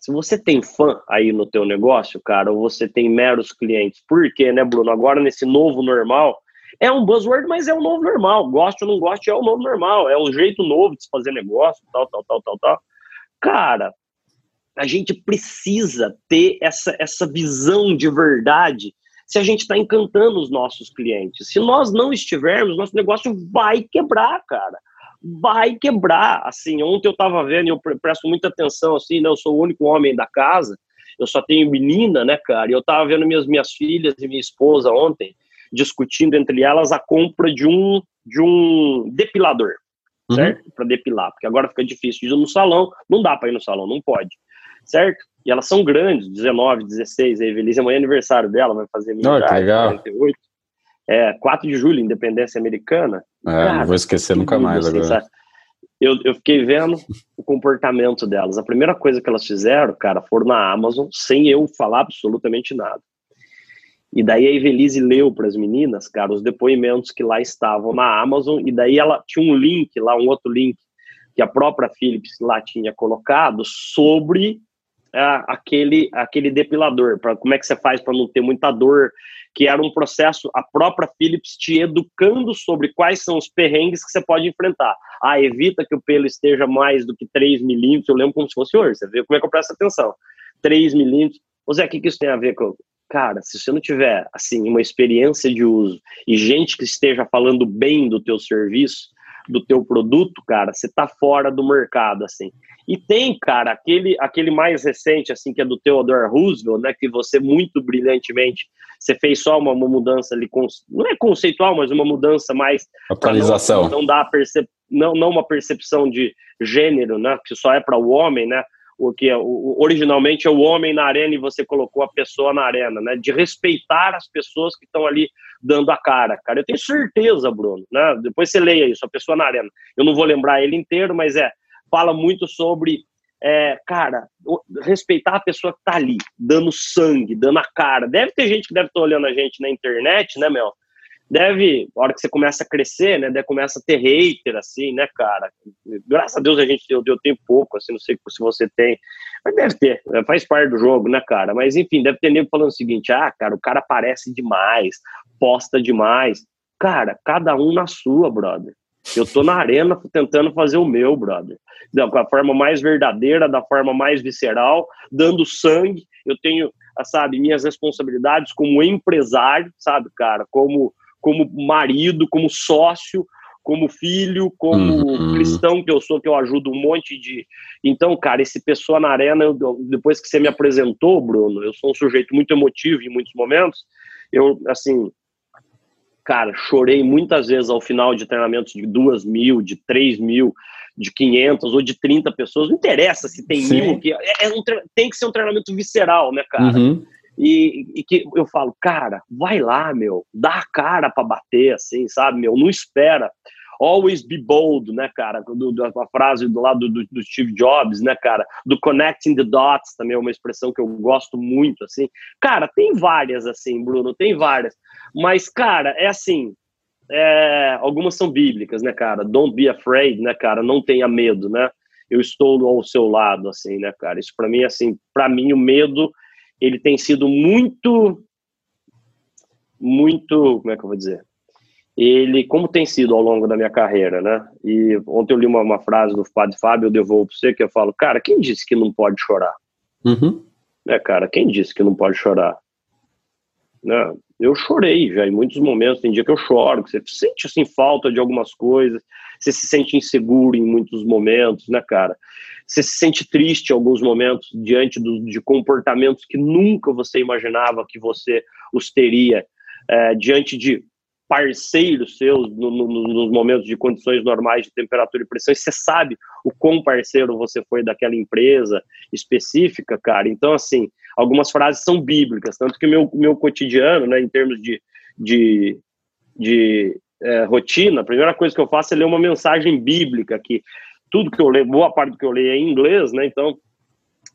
se você tem fã aí no teu negócio, cara, ou você tem meros clientes, por quê, né, Bruno? Agora, nesse novo normal, é um buzzword, mas é o novo normal. Goste ou não goste, é o novo normal. É o jeito novo de se fazer negócio, tal, tal, tal, tal, tal. Cara, a gente precisa ter essa, essa visão de verdade se a gente está encantando os nossos clientes. Se nós não estivermos, nosso negócio vai quebrar, cara. Vai quebrar. Assim, ontem eu estava vendo e eu presto muita atenção, assim, né? Eu sou o único homem da casa, eu só tenho menina, né, cara? E eu estava vendo minhas, minhas filhas e minha esposa ontem discutindo entre elas a compra de um, de um depilador, uhum. certo? Para depilar, porque agora fica difícil de ir no salão, não dá para ir no salão, não pode, certo? E elas são grandes, 19, 16. A Evelise, amanhã é aniversário dela, vai fazer minha oh, idade, legal. 48. É, 4 de julho, independência americana. É, Cara, não vou esquecer nunca mais agora. Eu, eu fiquei vendo [laughs] o comportamento delas. A primeira coisa que elas fizeram, cara, foram na Amazon, sem eu falar absolutamente nada. E daí a Evelise leu para as meninas, cara, os depoimentos que lá estavam na Amazon, e daí ela tinha um link lá, um outro link, que a própria Philips lá tinha colocado sobre aquele, aquele depilador, para como é que você faz para não ter muita dor, que era um processo, a própria Philips te educando sobre quais são os perrengues que você pode enfrentar. Ah, evita que o pelo esteja mais do que 3 milímetros, eu lembro como se fosse hoje, você vê como é que eu presto atenção. 3 milímetros. Ô Zé, o que isso tem a ver com... Cara, se você não tiver, assim, uma experiência de uso e gente que esteja falando bem do teu serviço, do teu produto, cara, você tá fora do mercado, assim. E tem, cara, aquele, aquele mais recente, assim, que é do Theodore Roosevelt, né, que você muito brilhantemente, você fez só uma, uma mudança ali, não é conceitual, mas uma mudança mais... Atualização. Não, não dá percep, não, não uma percepção de gênero, né, que só é para o homem, né, o que é, o, originalmente é o homem na arena e você colocou a pessoa na arena, né? De respeitar as pessoas que estão ali dando a cara, cara. Eu tenho certeza, Bruno, né? Depois você leia isso, a pessoa na arena. Eu não vou lembrar ele inteiro, mas é fala muito sobre, é, cara, respeitar a pessoa que tá ali, dando sangue, dando a cara. Deve ter gente que deve estar tá olhando a gente na internet, né, Mel? Deve, na hora que você começa a crescer, né, deve começa a ter hater, assim, né, cara? Graças a Deus a gente, eu, eu tenho pouco, assim, não sei se você tem, mas deve ter, né, faz parte do jogo, né, cara? Mas enfim, deve ter nego falando o seguinte, ah, cara, o cara aparece demais, posta demais. Cara, cada um na sua, brother. Eu tô na arena tentando fazer o meu, brother. Da forma mais verdadeira, da forma mais visceral, dando sangue. Eu tenho, sabe, minhas responsabilidades como empresário, sabe, cara, como como marido, como sócio, como filho, como uhum. cristão que eu sou, que eu ajudo um monte de. Então, cara, esse pessoa na arena, eu, depois que você me apresentou, Bruno, eu sou um sujeito muito emotivo em muitos momentos. Eu, assim, cara, chorei muitas vezes ao final de treinamentos de duas mil, de três mil, de 500 ou de 30 pessoas. Não interessa se tem Sim. mil, que é, é um, tem que ser um treinamento visceral, né, cara? Uhum. E, e, que eu falo, cara, vai lá, meu, dá a cara para bater, assim, sabe, meu, não espera. Always be bold, né, cara? Do, do, a frase do lado do, do, Steve Jobs, né, cara? Do connecting the dots também é uma expressão que eu gosto muito, assim. Cara, tem várias, assim, Bruno, tem várias. Mas, cara, é assim, é, algumas são bíblicas, né, cara? Don't be afraid, né, cara? Não tenha medo, né? Eu estou ao seu lado, assim, né, cara? Isso para mim, assim, para mim o medo ele tem sido muito, muito, como é que eu vou dizer? Ele, como tem sido ao longo da minha carreira, né? E ontem eu li uma, uma frase do Padre Fábio, eu devolvo para você, que eu falo, cara, quem disse que não pode chorar? Uhum. É, cara, quem disse que não pode chorar? Né? Eu chorei já em muitos momentos, tem dia que eu choro, que você sente assim falta de algumas coisas, você se sente inseguro em muitos momentos, né, cara? você se sente triste em alguns momentos diante do, de comportamentos que nunca você imaginava que você os teria, é, diante de parceiros seus no, no, nos momentos de condições normais de temperatura e pressão, e você sabe o quão parceiro você foi daquela empresa específica, cara. Então, assim, algumas frases são bíblicas, tanto que meu, meu cotidiano, né, em termos de, de, de é, rotina, a primeira coisa que eu faço é ler uma mensagem bíblica, que tudo que eu leio, boa parte do que eu leio é em inglês, né, então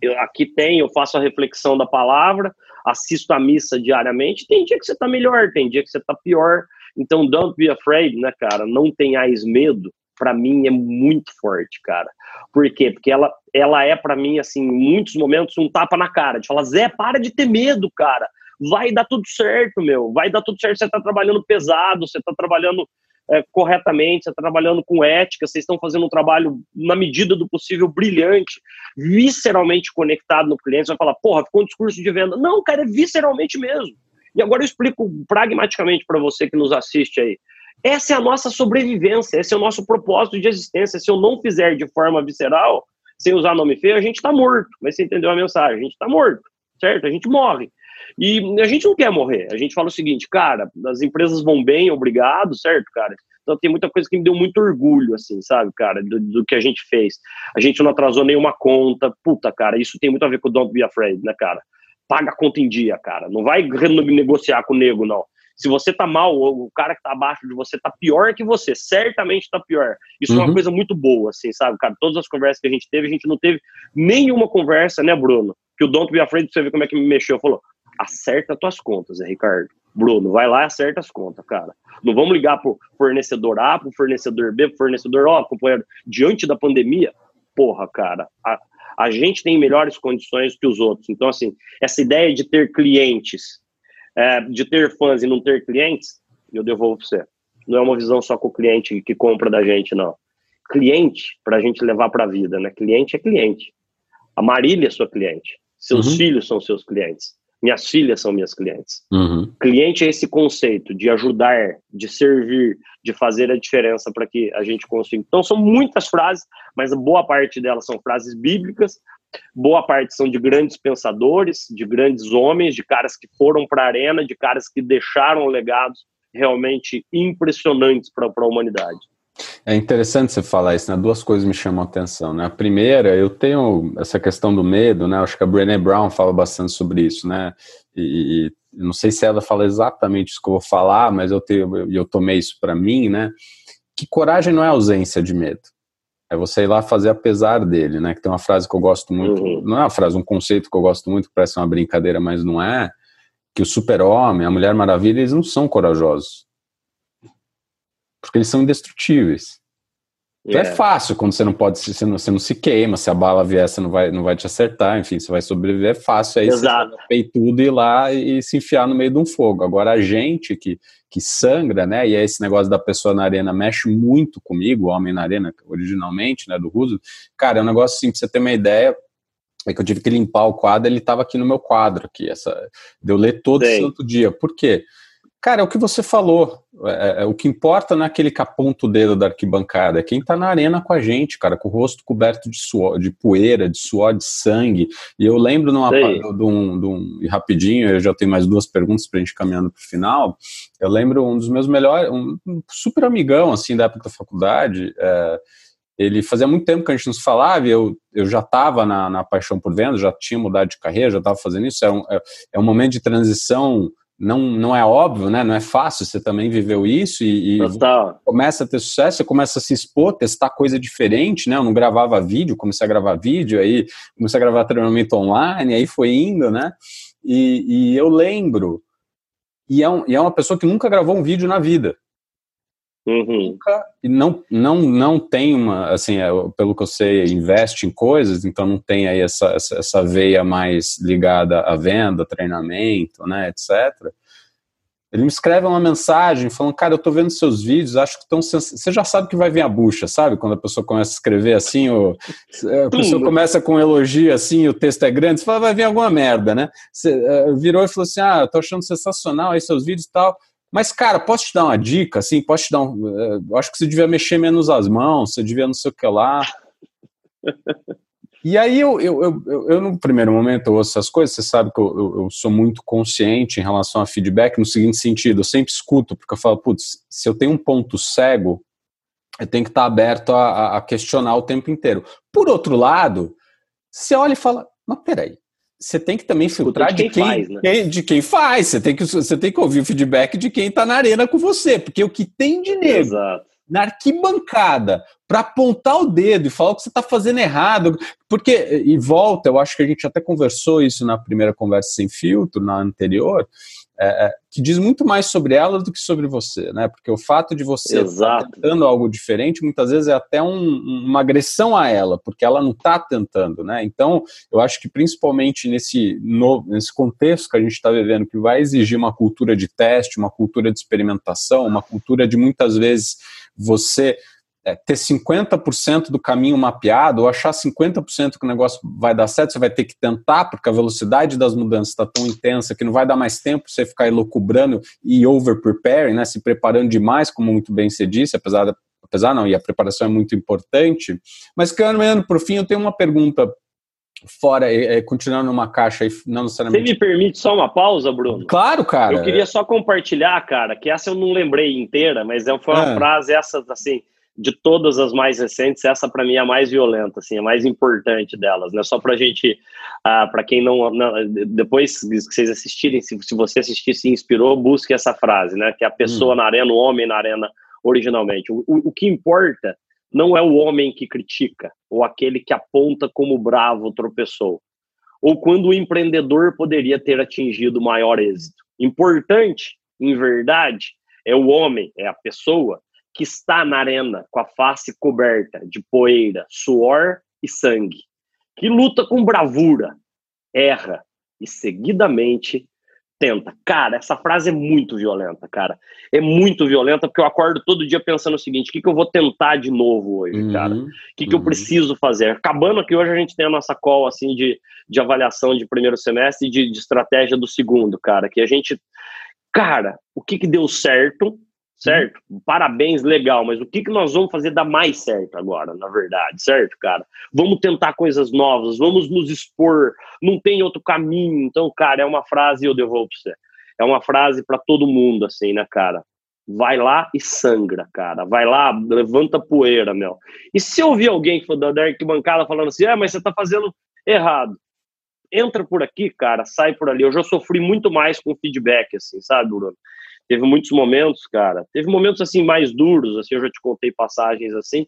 eu, aqui tem, eu faço a reflexão da palavra, assisto a missa diariamente, tem dia que você tá melhor, tem dia que você tá pior, então, don't be afraid, né, cara? Não tenhais medo. Para mim é muito forte, cara. Por quê? Porque ela, ela é para mim assim, em muitos momentos um tapa na cara, de falar: "Zé, para de ter medo, cara. Vai dar tudo certo, meu. Vai dar tudo certo. Você tá trabalhando pesado, você tá trabalhando é, corretamente, você está trabalhando com ética, vocês estão fazendo um trabalho, na medida do possível, brilhante, visceralmente conectado no cliente. Você vai falar, porra, ficou um discurso de venda. Não, cara, é visceralmente mesmo. E agora eu explico pragmaticamente para você que nos assiste aí. Essa é a nossa sobrevivência, esse é o nosso propósito de existência. Se eu não fizer de forma visceral, sem usar nome feio, a gente está morto. Mas você entendeu a mensagem? A gente está morto, certo? A gente morre. E a gente não quer morrer. A gente fala o seguinte, cara, as empresas vão bem, obrigado, certo, cara? Então tem muita coisa que me deu muito orgulho, assim, sabe, cara, do, do, que a gente fez. A gente não atrasou nenhuma conta. Puta, cara, isso tem muito a ver com o Don't Be Afraid, né, cara? Paga a conta em dia, cara. Não vai renegociar com o nego, não. Se você tá mal, o cara que tá abaixo de você tá pior que você, certamente tá pior. Isso uhum. é uma uhum. coisa muito boa, assim, sabe, cara? Todas as conversas que a gente teve, a gente não teve nenhuma conversa, né, Bruno? Que o Don't Be Afraid, você ver como é que me mexeu, falou, acerta tuas contas, né, Ricardo? Bruno, vai lá e acerta as contas, cara. Não vamos ligar pro fornecedor A, pro fornecedor B, pro fornecedor, ó, companheiro, diante da pandemia, porra, cara, a, a gente tem melhores condições que os outros. Então, assim, essa ideia de ter clientes, é, de ter fãs e não ter clientes, eu devolvo para você. Não é uma visão só com o cliente que compra da gente, não. Cliente, para a gente levar para a vida, né? Cliente é cliente. A Marília é sua cliente. Seus uhum. filhos são seus clientes. Minhas filhas são minhas clientes. Uhum. Cliente é esse conceito de ajudar, de servir, de fazer a diferença para que a gente consiga. Então, são muitas frases, mas boa parte delas são frases bíblicas, boa parte são de grandes pensadores, de grandes homens, de caras que foram para a arena, de caras que deixaram legados realmente impressionantes para a humanidade. É interessante você falar isso, né? Duas coisas me chamam a atenção, né? A primeira, eu tenho essa questão do medo, né? Acho que a Brené Brown fala bastante sobre isso, né? E, e não sei se ela fala exatamente isso que eu vou falar, mas eu tenho, eu tomei isso para mim, né? Que coragem não é ausência de medo. É você ir lá fazer apesar dele, né? Que tem uma frase que eu gosto muito, uhum. não é uma frase, um conceito que eu gosto muito, que parece uma brincadeira, mas não é, que o super-homem, a Mulher Maravilha, eles não são corajosos porque eles são indestrutíveis. Então é yeah. é fácil quando você não pode, você não, você não se queima, se a bala vier, você não vai, não vai te acertar, enfim, você vai sobreviver, é fácil aí Exato. você tudo e ir lá e, e, se enfiar no meio de um fogo. Agora a gente que, que sangra, né, e é esse negócio da pessoa na arena mexe muito comigo, o Homem na Arena, originalmente, né, do Russo, cara, é um negócio assim, pra você ter uma ideia, é que eu tive que limpar o quadro, ele estava aqui no meu quadro, aqui, essa, de eu ler todo Sim. santo dia. Por quê? Cara, é o que você falou. É, é, é, o que importa não é aquele que aponta o dedo da arquibancada, é quem tá na arena com a gente, cara, com o rosto coberto de suor, de poeira, de suor, de sangue. E eu lembro numa, de, um, de um. E rapidinho, eu já tenho mais duas perguntas pra gente caminhando pro final. Eu lembro um dos meus melhores, um, um super amigão, assim, da época da faculdade. É, ele fazia muito tempo que a gente não se falava, e eu, eu já estava na, na paixão por venda, já tinha mudado de carreira, já estava fazendo isso. É um, é, é um momento de transição não, não é óbvio, né? Não é fácil, você também viveu isso e, e começa a ter sucesso, você começa a se expor, testar coisa diferente, né? Eu não gravava vídeo, comecei a gravar vídeo, aí comecei a gravar treinamento online, aí foi indo, né? E, e eu lembro, e é, um, e é uma pessoa que nunca gravou um vídeo na vida. Uhum. Nunca, e não, não, não tem uma, assim, é, pelo que eu sei, investe em coisas, então não tem aí essa, essa, essa veia mais ligada à venda, treinamento, né, etc. Ele me escreve uma mensagem falando, cara, eu tô vendo seus vídeos, acho que estão. Você já sabe que vai vir a bucha, sabe? Quando a pessoa começa a escrever assim, o, a pessoa começa com um elogio assim, o texto é grande, você fala, vai vir alguma merda, né? Você uh, virou e falou assim: ah, eu tô achando sensacional aí seus vídeos e tal. Mas, cara, posso te dar uma dica, assim? Posso te dar um. Eh, acho que você devia mexer menos as mãos, você devia não sei o que lá. E aí eu, eu, eu, eu, no primeiro momento, eu ouço essas coisas, você sabe que eu, eu, sou muito consciente em relação a feedback, no seguinte sentido, eu sempre escuto, porque eu falo, putz, se eu tenho um ponto cego, eu tenho que estar aberto a, a questionar o tempo inteiro. Por outro lado, você olha e fala, mas peraí, você tem que também filtrar de, quem, de quem, faz, né? de quem faz. Você tem que, você tem que ouvir o feedback de quem está na arena com você, porque o que tem de nego Exato. na arquibancada para apontar o dedo e falar o que você está fazendo errado, porque e volta, eu acho que a gente até conversou isso na primeira conversa sem filtro, na anterior é, é, que diz muito mais sobre ela do que sobre você, né? Porque o fato de você estar tentando algo diferente muitas vezes é até um, uma agressão a ela, porque ela não está tentando, né? Então, eu acho que principalmente nesse, novo, nesse contexto que a gente está vivendo, que vai exigir uma cultura de teste, uma cultura de experimentação, uma cultura de muitas vezes você é, ter 50% do caminho mapeado ou achar 50% que o negócio vai dar certo, você vai ter que tentar, porque a velocidade das mudanças está tão intensa que não vai dar mais tempo você ficar elocubrando e over-preparing, né, se preparando demais, como muito bem você disse, apesar, da, apesar não, e a preparação é muito importante. Mas, caminhando por fim, eu tenho uma pergunta fora, é, continuando numa caixa e não necessariamente. Você me permite só uma pausa, Bruno? Claro, cara. Eu queria só compartilhar, cara, que essa eu não lembrei inteira, mas é, foi uma é. frase, essa, assim, de todas as mais recentes, essa para mim é a mais violenta, assim, a mais importante delas, né? Só para a gente, ah, para quem não, não, depois que vocês assistirem, se, se você assistir se inspirou, busque essa frase, né? Que é a pessoa hum. na arena, o homem na arena, originalmente. O, o, o que importa não é o homem que critica ou aquele que aponta como bravo tropeçou, ou quando o empreendedor poderia ter atingido maior êxito. Importante, em verdade, é o homem, é a pessoa que está na arena com a face coberta de poeira, suor e sangue, que luta com bravura, erra e seguidamente tenta. Cara, essa frase é muito violenta, cara. É muito violenta porque eu acordo todo dia pensando o seguinte: o que, que eu vou tentar de novo hoje, uhum, cara? O que, que uhum. eu preciso fazer? Acabando aqui hoje a gente tem a nossa call assim de, de avaliação de primeiro semestre e de, de estratégia do segundo, cara. Que a gente. Cara, o que, que deu certo? Certo? Parabéns, legal, mas o que, que nós vamos fazer dar mais certo agora, na verdade, certo, cara? Vamos tentar coisas novas, vamos nos expor, não tem outro caminho. Então, cara, é uma frase, eu devolvo pra você, é uma frase para todo mundo, assim, né, cara? Vai lá e sangra, cara. Vai lá, levanta poeira, meu. E se eu ouvir alguém que for da arquibancada falando assim, ah, mas você tá fazendo errado. Entra por aqui, cara, sai por ali. Eu já sofri muito mais com feedback, assim, sabe, Bruno? Teve muitos momentos, cara. Teve momentos assim mais duros, assim, eu já te contei passagens assim,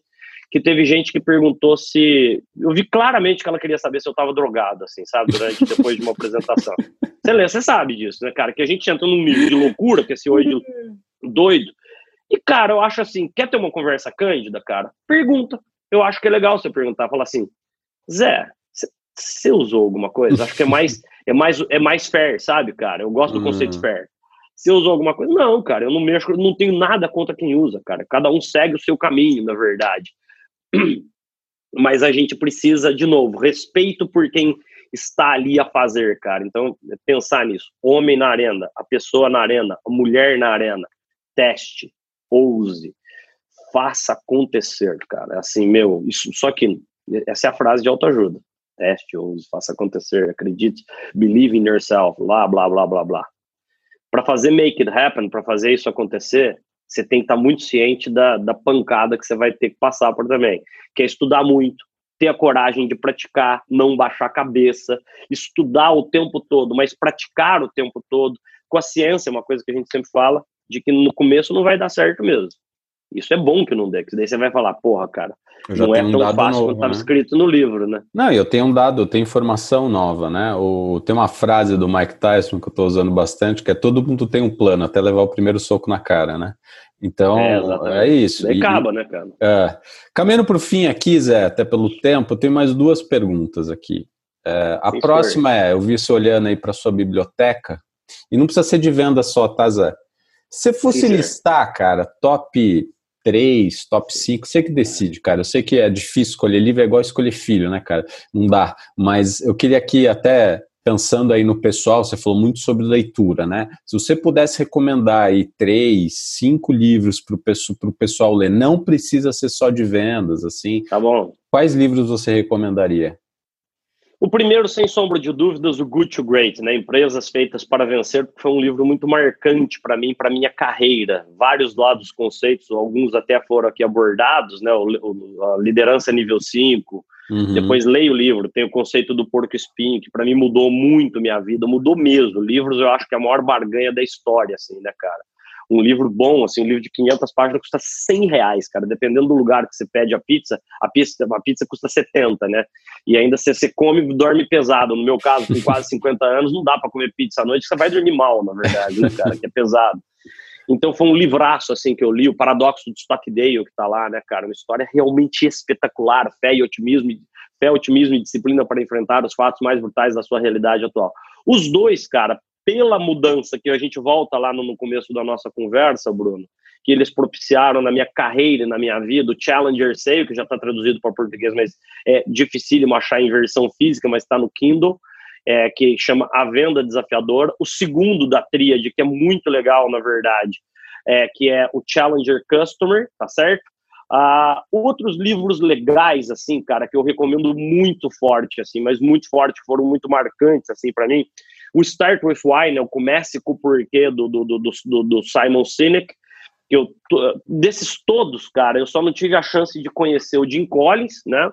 que teve gente que perguntou se. Eu vi claramente que ela queria saber se eu tava drogado, assim, sabe, durante depois de uma apresentação. [laughs] Você, você sabe disso, né, cara? Que a gente entra num nível de loucura, que esse hoje doido. E, cara, eu acho assim, quer ter uma conversa cândida, cara? Pergunta. Eu acho que é legal você perguntar, falar assim, Zé, você usou alguma coisa? Acho que é mais, é mais, é mais fair, sabe, cara? Eu gosto do conceito uhum. fair. Você usou alguma coisa? Não, cara, eu não mexo, não tenho nada contra quem usa, cara. Cada um segue o seu caminho, na verdade. [clears throat] Mas a gente precisa, de novo, respeito por quem está ali a fazer, cara. Então, pensar nisso. Homem na arena, a pessoa na arena, a mulher na arena. Teste, ouse, faça acontecer, cara. Assim, meu, isso, só que essa é a frase de autoajuda. Teste, ouse, faça acontecer, acredite, believe in yourself, blá, blá, blá, blá, blá para fazer make it happen, para fazer isso acontecer, você tem que estar tá muito ciente da, da pancada que você vai ter que passar por também, que é estudar muito, ter a coragem de praticar, não baixar a cabeça, estudar o tempo todo, mas praticar o tempo todo. Com a ciência, é uma coisa que a gente sempre fala, de que no começo não vai dar certo mesmo. Isso é bom que não dê, que daí você vai falar, porra, cara, não é tão um fácil quanto estava né? escrito no livro, né? Não, eu tenho um dado, eu tenho informação nova, né? O, tem uma frase do Mike Tyson que eu estou usando bastante, que é todo mundo tem um plano, até levar o primeiro soco na cara, né? Então, é, é isso. E acaba, né, cara? É. Caminhando para o fim aqui, Zé, até pelo tempo, eu tenho mais duas perguntas aqui. É, a Sim, próxima senhor. é, eu vi você olhando aí para sua biblioteca, e não precisa ser de venda só, tá, Zé? Se fosse Sim, listar, cara, top 3, top 5, você que decide, cara. Eu sei que é difícil escolher livro, é igual escolher filho, né, cara? Não dá. Mas eu queria aqui até pensando aí no pessoal, você falou muito sobre leitura, né? Se você pudesse recomendar aí três, cinco livros para o pessoal ler, não precisa ser só de vendas, assim. Tá bom. Quais livros você recomendaria? O primeiro, sem sombra de dúvidas, o Good to Great, né? Empresas Feitas para Vencer, foi um livro muito marcante para mim, para minha carreira. Vários lados conceitos, alguns até foram aqui abordados, né? O, a liderança nível 5. Uhum. Depois leio o livro, tem o conceito do porco espinho, que para mim mudou muito minha vida, mudou mesmo. Livros eu acho que é a maior barganha da história, assim, né, cara? Um livro bom, assim, um livro de 500 páginas custa 100 reais, cara, dependendo do lugar que você pede a pizza, a pizza, a pizza custa 70, né, e ainda você, você come dorme pesado, no meu caso, com quase 50 anos, não dá para comer pizza à noite, você vai dormir mal, na verdade, né, cara, que é pesado. Então foi um livraço, assim, que eu li, o Paradoxo de Stockdale, que tá lá, né, cara, uma história realmente espetacular, fé e otimismo, fé, otimismo e disciplina para enfrentar os fatos mais brutais da sua realidade atual. Os dois, cara, pela mudança que a gente volta lá no, começo da nossa conversa, Bruno, que eles propiciaram na minha carreira, na minha vida, o Challenger Sale, que já está traduzido para português, mas é dificílimo achar em versão física, mas está no Kindle, é, que chama A Venda Desafiadora. O segundo da tríade, que é muito legal, na verdade, é, que é o Challenger Customer, tá certo? Uh, outros livros legais, assim, cara, que eu recomendo muito forte, assim, mas muito forte, foram muito marcantes, assim, para mim, o Start With Why, né, o Comece com o Porquê do, do, do, do, do Simon Sinek, que eu, desses todos, cara, eu só não tive a chance de conhecer o Jim Collins, né,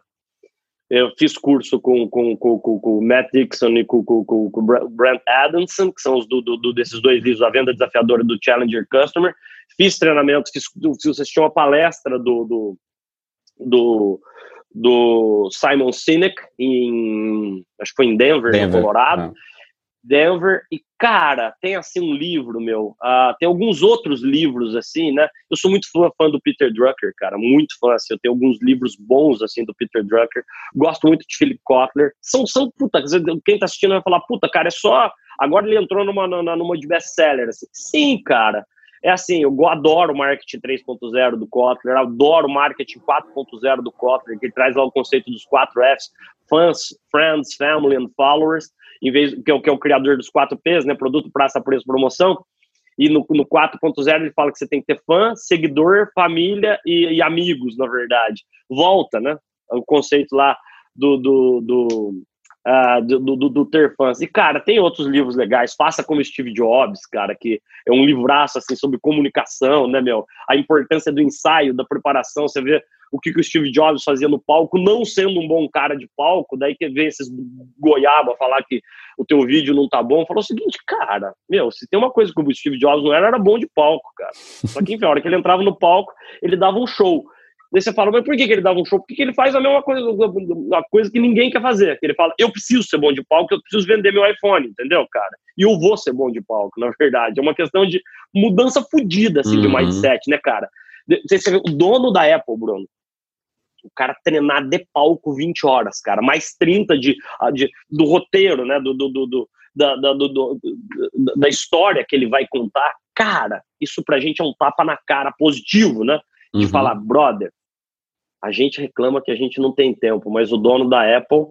eu fiz curso com, com, com, com, com o Matt Dixon e com, com, com, com o Brent Adamson, que são os do, do, desses dois livros, A Venda Desafiadora do Challenger Customer. Fiz treinamento, fiz, fiz assisti uma palestra do, do, do, do Simon Sinek, em, acho que foi em Denver, Denver. no Colorado. Ah. Denver. E, cara, tem assim um livro, meu. Uh, tem alguns outros livros, assim, né? Eu sou muito fã, fã do Peter Drucker, cara. Muito fã, assim. Eu tenho alguns livros bons, assim, do Peter Drucker. Gosto muito de Philip Kotler. São, são puta, quem tá assistindo vai falar, puta, cara, é só. Agora ele entrou numa, numa, numa de best-seller, assim. Sim, cara. É assim, eu adoro o marketing 3.0 do Kotler, adoro o marketing 4.0 do Kotler, que traz lá o conceito dos 4 Fs, fans, friends, family and followers em vez que é, o, que é o criador dos 4 P's, né? Produto, praça, preço, promoção. E no, no 4.0 ele fala que você tem que ter fã, seguidor, família e, e, amigos, na verdade. Volta, né? O conceito lá do, do, do, uh, do, do, do, ter fãs. E, cara, tem outros livros legais. Faça como Steve Jobs, cara, que é um livraço, assim, sobre comunicação, né, meu? A importância do ensaio, da preparação. Você vê o que, que o Steve Jobs fazia no palco, não sendo um bom cara de palco, daí que vem esses goiaba falar que o teu vídeo não tá bom, falou o seguinte, cara, meu, se tem uma coisa que o Steve Jobs não era, era bom de palco, cara. Só que, enfim, a hora que ele entrava no palco, ele dava um show. Daí você fala, mas por que, que ele dava um show? Porque ele faz a mesma coisa, uma coisa que ninguém quer fazer. Ele fala, eu preciso ser bom de palco, eu preciso vender meu iPhone, entendeu, cara? E eu vou ser bom de palco, [laughs] na verdade. É uma questão de mudança fodida, assim, uhum. de mindset, né, cara? Você vê, o dono da Apple, Bruno, o cara treinar de palco 20 horas, cara, mais 30 de, de do roteiro, né, do, do, do, da, da, do, da história que ele vai contar, cara, isso pra gente é um tapa na cara positivo, né, de uhum. falar, brother, a gente reclama que a gente não tem tempo, mas o dono da Apple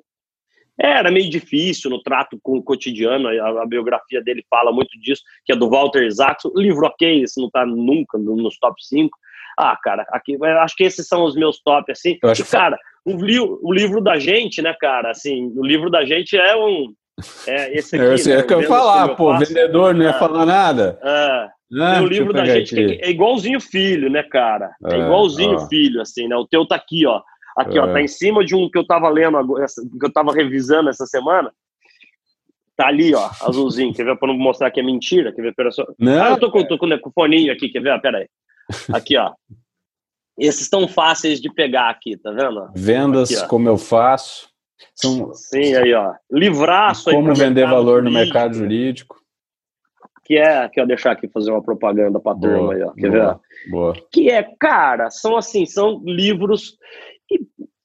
era meio difícil no trato com o cotidiano, a, a, biografia dele fala muito disso, que é do Walter Isaacson, livro ok, esse não tá nunca nos top 5, ah, cara, aqui, acho que esses são os meus top, assim. Eu acho e, cara, o, li o livro da gente, né, cara, assim, o livro da gente é um. É esse [laughs] aqui. Né, é que eu ia falar, pô, faço, vendedor não ia é, falar nada. É. Ah, o livro da gente é, é igualzinho filho, né, cara? É, é igualzinho ó. filho, assim, né? O teu tá aqui, ó. Aqui, ó, é. tá em cima de um que eu tava lendo, que eu tava revisando essa semana. Tá ali, ó, azulzinho. Quer ver? Pra não mostrar que é mentira. Quer ver? Pera só. Não, ah, eu tô com, tô com o foninho aqui, quer ver? Pera aí. Aqui, ó. Esses estão fáceis de pegar aqui, tá vendo? Vendas, aqui, como eu faço. São... Sim, aí, ó. Livraço Como vender valor no mercado jurídico. Que é, que eu deixar aqui fazer uma propaganda para turma aí, ó. Quer boa, ver? Boa. Que é, cara, são assim, são livros e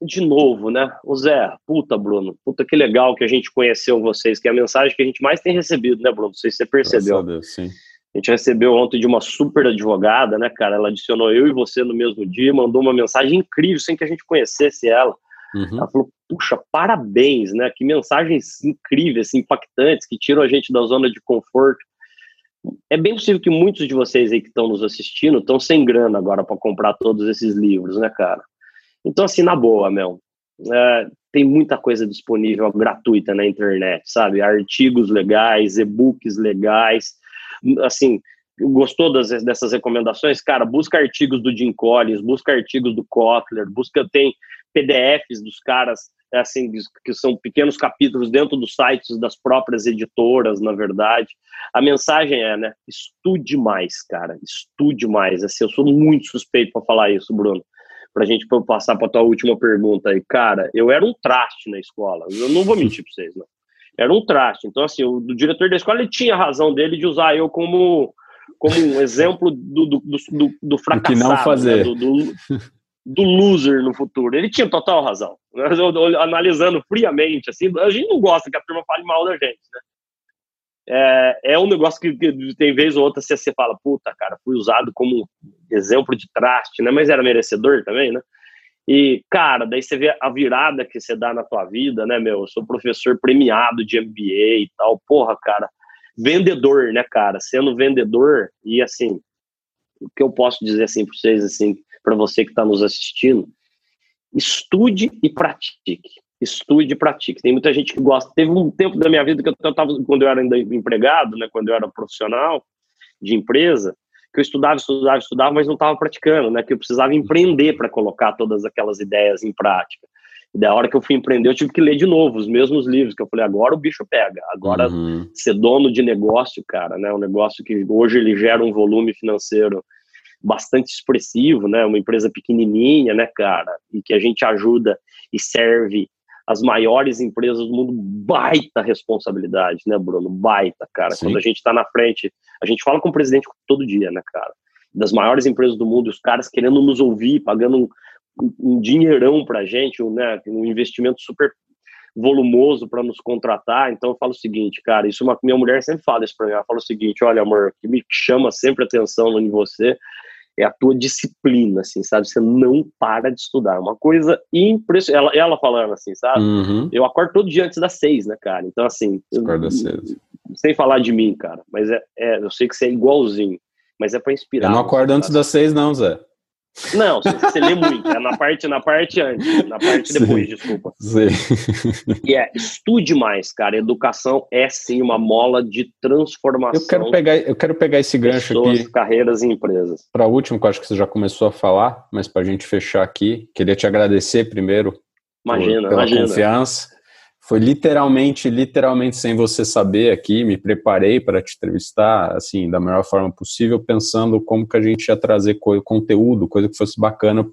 de novo, né? O Zé, puta, Bruno, puta que legal que a gente conheceu vocês, que é a mensagem que a gente mais tem recebido, né, Bruno? Não sei se você percebeu. Deus, sim. A gente recebeu ontem de uma super advogada, né, cara? Ela adicionou eu e você no mesmo dia, mandou uma mensagem incrível sem que a gente conhecesse ela. Uhum. Ela falou: puxa, parabéns, né? Que mensagens incríveis, impactantes, que tiram a gente da zona de conforto. É bem possível que muitos de vocês aí que estão nos assistindo estão sem grana agora para comprar todos esses livros, né, cara? Então, assim, na boa, Mel. É, tem muita coisa disponível gratuita na internet, sabe? Artigos legais, e-books legais, assim, gostou das, dessas recomendações? Cara, busca artigos do Jim Collins, busca artigos do Kotler, busca, tem PDFs dos caras, assim, que são pequenos capítulos dentro dos sites das próprias editoras, na verdade. A mensagem é, né, estude mais, cara, estude mais. Assim, eu sou muito suspeito para falar isso, Bruno para a gente passar para a tua última pergunta aí. Cara, eu era um traste na escola, eu não vou mentir para vocês, não. Era um traste. Então, assim, o, o diretor da escola ele tinha a razão dele de usar eu como, como um exemplo do, do, do, do fracassado. que não fazer. Né? Do, do, loser no futuro. Ele tinha total razão. Analisando friamente, assim, a gente não gosta que a turma fale mal da gente, né? é, é um negócio que, que, tem vez ou outra você, fala, puta, cara, fui usado como exemplo de traste, né? Mas era merecedor também, né? E, cara, daí você vê a virada que você dá na tua vida, né, meu? Eu sou professor premiado de MBA e tal. Porra, cara, vendedor, né, cara? Sendo vendedor e, assim, o que eu posso dizer, assim, para vocês, assim, para você que está nos assistindo, estude e pratique estude e pratique. Tem muita gente que gosta. Teve um tempo da minha vida que eu estava, quando eu era ainda empregado, né, quando eu era profissional de empresa, que eu estudava, estudava, estudava, mas não estava praticando, né, que eu precisava empreender para colocar todas aquelas ideias em prática. E da hora que eu fui empreender, eu tive que ler de novo os mesmos livros, que eu falei, agora o bicho pega, agora uhum. ser dono de negócio, cara, né, um negócio que hoje ele gera um volume financeiro bastante expressivo, né, uma empresa pequenininha, né, cara, e que a gente ajuda e serve as maiores empresas do mundo, baita responsabilidade, né, Bruno? Baita, cara. Sim. Quando a gente está na frente, a gente fala com o presidente todo dia, né, cara? Das maiores empresas do mundo, os caras querendo nos ouvir, pagando um, um dinheirão pra gente, um, né, um investimento super volumoso para nos contratar. Então eu falo o seguinte, cara, isso uma minha mulher sempre fala isso para mim. Ela fala o seguinte, olha, amor, que me chama sempre atenção em você é a tua disciplina, assim, sabe? Você não para de estudar. Uma coisa impressionante. Ela, ela falando assim, sabe? Uhum. Eu acordo todo dia antes das seis, né, cara? Então, assim. Acorda cedo. Sem falar de mim, cara. Mas é, é, eu sei que você é igualzinho. Mas é para inspirar. Eu não acordo antes das seis, não, Zé. Não, você lê muito, é na parte, na parte antes, na parte depois, sim, desculpa. Sim. E é, estude mais, cara. Educação é sim uma mola de transformação. Eu quero pegar, eu quero pegar esse gancho pessoas, aqui. carreiras e empresas. Para o último, que eu acho que você já começou a falar, mas para a gente fechar aqui, queria te agradecer primeiro imagina, pela imagina. confiança. Foi literalmente, literalmente sem você saber aqui, me preparei para te entrevistar, assim, da melhor forma possível, pensando como que a gente ia trazer co conteúdo, coisa que fosse bacana para o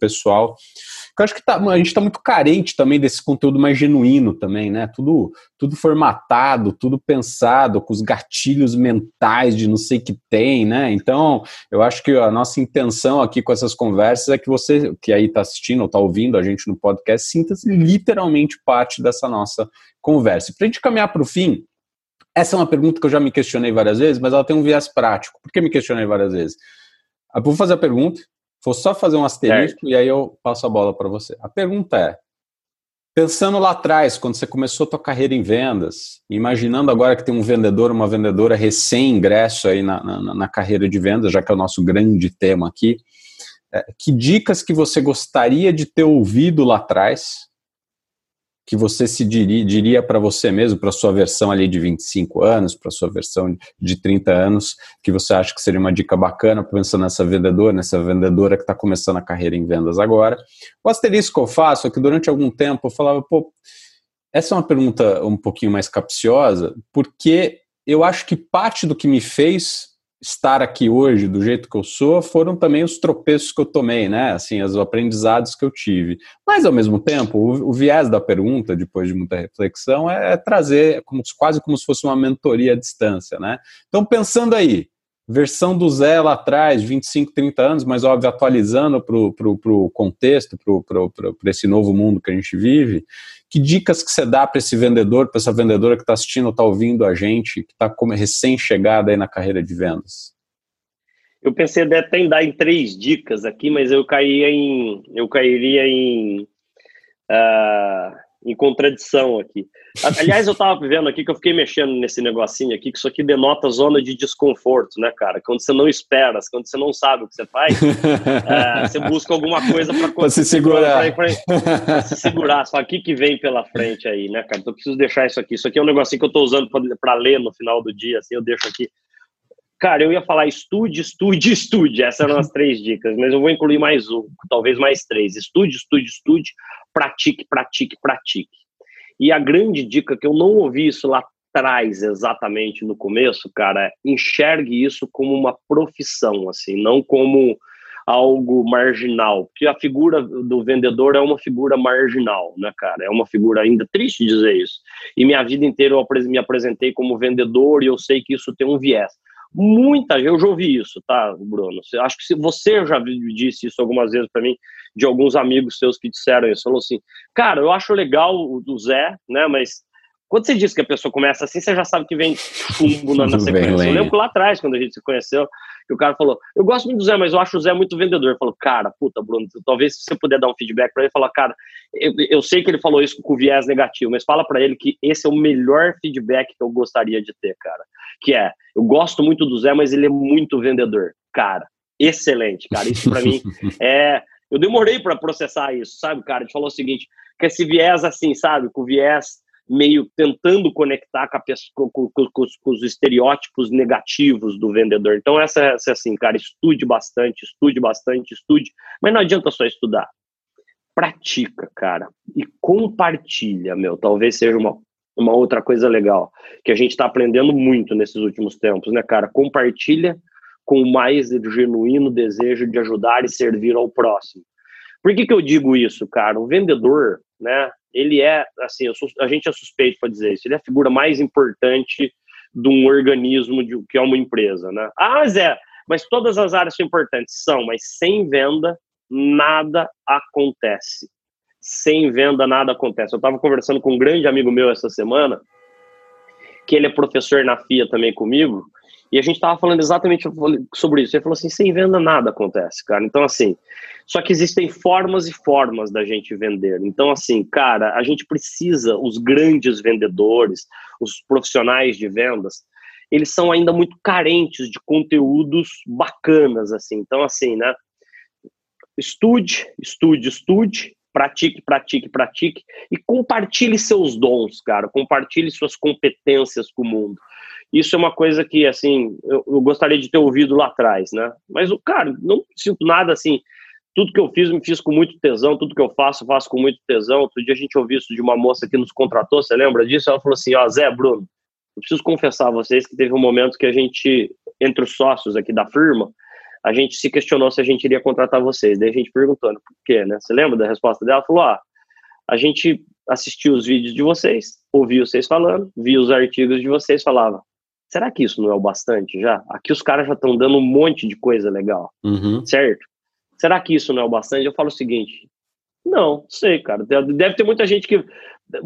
pessoal eu acho que tá, a gente está muito carente também desse conteúdo mais genuíno também, né? Tudo, tudo formatado, tudo pensado, com os gatilhos mentais de não sei que tem, né? Então, eu acho que a nossa intenção aqui com essas conversas é que você, que aí está assistindo ou está ouvindo a gente no podcast, sinta-se literalmente parte dessa nossa conversa. Para a gente caminhar para o fim, essa é uma pergunta que eu já me questionei várias vezes, mas ela tem um viés prático. Por que me questionei várias vezes? Eu vou fazer a pergunta, Vou só fazer um asterisco e aí eu passo a bola para você. A pergunta é: pensando lá atrás, quando você começou a tua carreira em vendas, imaginando agora que tem um vendedor, uma vendedora recém-ingresso aí na, na, na, carreira de vendas, já que é o nosso grande tema aqui, é, que dicas que você gostaria de ter ouvido lá atrás que você se diria, diria para você mesmo, para sua versão ali de 25 anos, para sua versão de 30 anos, que você acha que seria uma dica bacana pensando nessa vendedora, nessa vendedora que está começando a carreira em vendas agora? O asterisco que eu faço é que durante algum tempo eu falava, pô, essa é uma pergunta um pouquinho mais capciosa, porque eu acho que parte do que me fez estar aqui hoje do jeito que eu sou foram também os tropeços que eu tomei, né? Assim, os aprendizados que eu tive. Mas, ao mesmo tempo, o, o viés da pergunta, depois de muita reflexão, é, é trazer como, quase como se fosse uma mentoria à distância, né? Então, pensando aí, versão do lá atrás, 25, 30 anos, mas óbvio, atualizando para o contexto, para esse novo mundo que a gente vive, que dicas que você dá para esse vendedor, para essa vendedora que está assistindo, está ouvindo a gente, que está recém-chegada aí na carreira de vendas? Eu pensei até em dar em três dicas aqui, mas eu cairia em, eu cairia em uh, em contradição aqui. Aliás, eu tava vendo aqui que eu fiquei mexendo nesse negocinho aqui, que isso aqui denota zona de desconforto, né, cara? Quando você não espera, quando você não sabe o que você faz, [laughs] é, você busca alguma coisa para se segurar. Pra, pra, pra se segurar. Só aqui que vem pela frente aí, né, cara? Então eu preciso deixar isso aqui. Isso aqui é um negocinho que eu tô usando para ler no final do dia, assim, eu deixo aqui. Cara, eu ia falar estude, estude, estude. Essas eram as três dicas, mas eu vou incluir mais um, talvez mais três. Estude, estude, estude, pratique, pratique, pratique. E a grande dica que eu não ouvi isso lá atrás exatamente no começo, cara, é enxergue isso como uma profissão, assim, não como algo marginal, porque a figura do vendedor é uma figura marginal, né, cara? É uma figura ainda triste dizer isso. E minha vida inteira eu me apresentei como vendedor e eu sei que isso tem um viés. Muita eu já ouvi isso, tá, Bruno? Acho que você já disse isso algumas vezes para mim, de alguns amigos seus que disseram isso, falou assim, cara, eu acho legal o Zé, né, mas quando você diz que a pessoa começa assim, você já sabe que vem chumbo na, na sequência. Eu lembro lá atrás, quando a gente se conheceu, que o cara falou: Eu gosto muito do Zé, mas eu acho o Zé muito vendedor. Falou, cara, puta, Bruno, talvez se você puder dar um feedback para ele, falar, cara, eu, eu, sei que ele falou isso com viés negativo, mas fala para ele que esse é o melhor feedback que eu gostaria de ter, cara. Que é: eu gosto muito do Zé, mas ele é muito vendedor. Cara, excelente, cara. Isso para mim [laughs] é. Eu demorei para processar isso, sabe, cara? Ele falou o seguinte: que esse viés assim, sabe, com viés meio tentando conectar com, pessoa, com, com, com, os estereótipos negativos do vendedor. Então, essa, é assim, cara, estude bastante, estude bastante, estude, mas não adianta só estudar. Pratica, cara, e compartilha, meu. Talvez seja uma, uma outra coisa legal que a gente está aprendendo muito nesses últimos tempos, né, cara? Compartilha com o mais genuíno desejo de ajudar e servir ao próximo. Por que, que eu digo isso, cara? O vendedor, né? Ele é, assim, a gente é suspeito para dizer isso. Ele é a figura mais importante de um organismo de, que é uma empresa, né? Ah, mas é, mas todas as áreas são importantes, são, mas sem venda nada acontece. Sem venda nada acontece. Eu estava conversando com um grande amigo meu essa semana, que ele é professor na FIA também comigo, e a gente estava falando exatamente sobre isso. Ele falou assim: sem venda nada acontece, cara. Então, assim, só que existem formas e formas da gente vender. Então, assim, cara, a gente precisa, os grandes vendedores, os profissionais de vendas, eles são ainda muito carentes de conteúdos bacanas, assim. Então, assim, né? Estude, estude, estude, pratique, pratique, pratique e compartilhe seus dons, cara. Compartilhe suas competências com o mundo. Isso é uma coisa que, assim, eu, eu, gostaria de ter ouvido lá atrás, né? Mas, cara, não sinto nada assim. Tudo que eu fiz, me fiz com muito tesão. Tudo que eu faço, faço com muito tesão. Outro dia a gente ouviu isso de uma moça que nos contratou, você lembra disso? Ela falou assim: Ó, Zé, Bruno, eu preciso confessar a vocês que teve um momento que a gente, entre os sócios aqui da firma, a gente se questionou se a gente iria contratar vocês. Daí a gente perguntando por quê, né? Você lembra da resposta dela? Ela falou: Ah, a gente assistiu os vídeos de vocês, ouviu vocês falando, viu os artigos de vocês, falava, será que isso não é o bastante já? Aqui os caras já estão dando um monte de coisa legal, uhum. certo? Será que isso não é o bastante? Eu falo o seguinte, não, sei, cara. Deve ter muita gente que.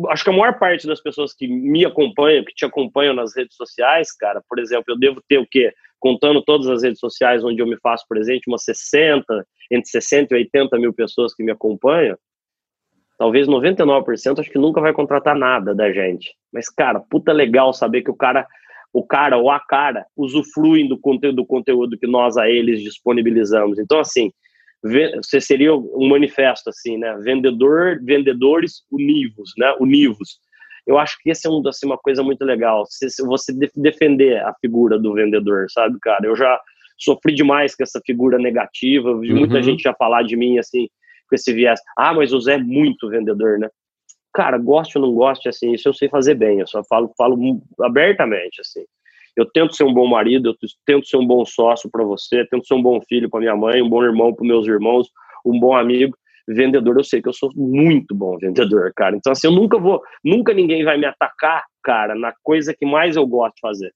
Acho que a maior parte das pessoas que me acompanham, que te acompanham nas redes sociais, cara, por exemplo, eu devo ter o quê? Contando todas as redes sociais onde eu me faço presente, umas 60, entre 60 e 80 mil pessoas que me acompanham. Talvez 99% acho que nunca vai contratar nada da gente. Mas, cara, puta legal saber que o cara o cara ou a cara usufruem do conteúdo, do conteúdo que nós a eles disponibilizamos. Então, assim, você seria um manifesto assim, né? Vendedor, vendedores univos, né? Univos. Eu acho que esse é um, assim, uma coisa muito legal. Se, se você defender a figura do vendedor, sabe, cara? Eu já sofri demais com essa figura negativa. Vi uhum. muita gente já falar de mim assim, com esse viés. Ah, mas o Zé é muito vendedor, né? Cara, goste ou não goste, assim, isso eu sei fazer bem, eu só falo, falo abertamente, assim. Eu tento ser um bom marido, eu tento ser um bom sócio para você, tento ser um bom filho para minha mãe, um bom irmão para meus irmãos, um bom amigo. Vendedor, eu sei que eu sou muito bom vendedor, cara. Então, assim, eu nunca vou, nunca ninguém vai me atacar, cara, na coisa que mais eu gosto de fazer,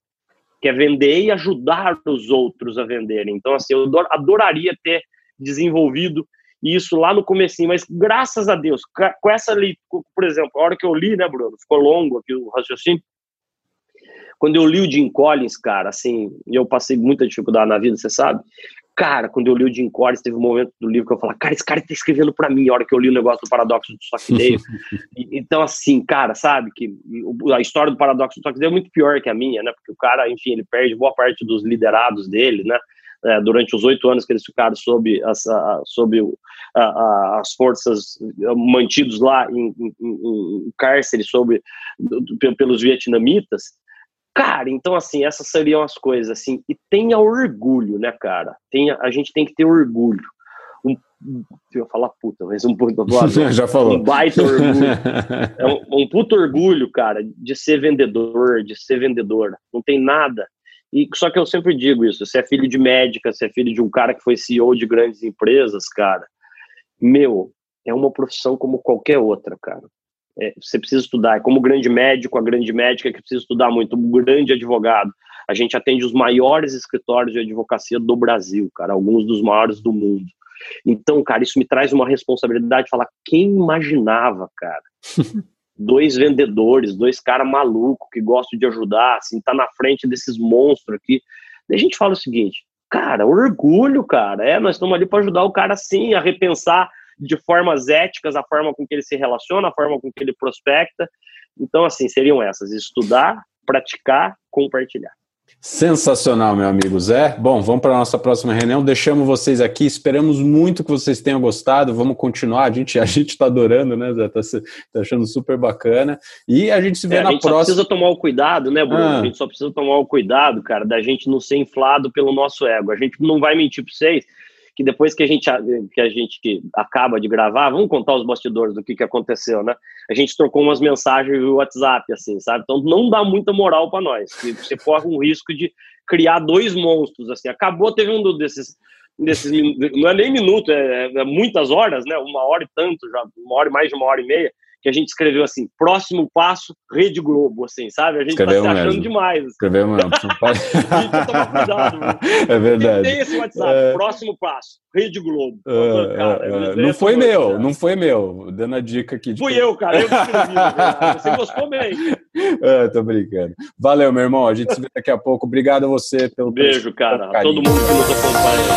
que é vender e ajudar os outros a venderem. Então, assim, eu adoraria ter desenvolvido isso lá no comecinho, mas graças a Deus, com essa ali, por exemplo, a hora que eu li, né, Bruno, ficou longo aqui o raciocínio, quando eu li o Jim Collins, cara, assim, eu passei muita dificuldade na vida, você sabe, Cara, quando eu li o Jim Collins, teve um momento do livro que eu falei, cara, esse cara tá escrevendo para mim, a hora que eu li o negócio do paradoxo do Stockdale. [laughs] então, assim, cara, sabe, que a história do paradoxo do Stockdale é muito pior que a minha, né? Porque o cara, enfim, ele perde boa parte dos liderados dele, né? É, durante os oito anos que eles ficaram sob as, a, sob a, a, as forças mantidos lá em, em, em cárcere sob, pelos vietnamitas, Cara, então assim, essas seriam as coisas, assim, e tenha orgulho, né, cara? Tenha, a gente tem que ter orgulho. Um, eu ia falar puta, mas um puta [laughs] Já falou. Um baita orgulho. [laughs] é um, um puto orgulho, cara, de ser vendedor, de ser vendedora. Não tem nada. E só que eu sempre digo isso, você é filho de médica, você é filho de um cara que foi CEO de grandes empresas, cara. Meu, é uma profissão como qualquer outra, cara é, você precisa estudar. É como grande médico, a grande médica que precisa estudar muito, um grande advogado. A gente atende os maiores escritórios de advocacia do Brasil, cara, alguns dos maiores do mundo. Então, cara, isso me traz uma responsabilidade de falar, quem imaginava, cara? [laughs] dois vendedores, dois caras malucos que gostam de ajudar, assim, tá na frente desses monstros aqui. Daí a gente fala o seguinte, cara, orgulho, cara, é, nós estamos ali para ajudar o cara, sim, a repensar de formas éticas a forma com que ele se relaciona, a forma com que ele prospecta. Então, assim, seriam essas: estudar, praticar, compartilhar. Sensacional, meu amigo Zé. Bom, vamos para a nossa próxima reunião. Deixamos vocês aqui. Esperamos muito que vocês tenham gostado. Vamos continuar. A gente a gente está adorando, né, Zé? Está tá achando super bacana. E a gente se vê é, na próxima. A gente precisa tomar o cuidado, né, Bruno? Ah. A gente só precisa tomar o cuidado, cara, da gente não ser inflado pelo nosso ego. A gente não vai mentir para vocês que depois que a gente que a gente acaba de gravar, vamos contar os bastidores do que, que aconteceu, né? A gente trocou umas mensagens no WhatsApp, assim, sabe? Então não dá muita moral para nós. Você corre um risco de criar dois monstros, assim. Acabou, teve um desses desses não é nem minuto, é, é muitas horas, né? Uma hora e tanto, já uma hora mais de uma hora e meia que a gente escreveu assim, próximo passo, Rede Globo, assim, sabe? A gente Escreveu tá se achando mesmo. demais. Assim. Escreveu mesmo. [laughs] Cuidado. [laughs] É verdade. tem esse WhatsApp, é... próximo passo, Rede Globo. É, cara, é, não foi meu, não foi meu. Dando a dica aqui. De Fui eu, cara, eu que escrevi. Né? [laughs] Você gostou bem. É, tô brincando. Valeu, meu irmão. A gente se vê daqui a pouco. Obrigado a você pelo Beijo, cara. A todo mundo que nos acompanha.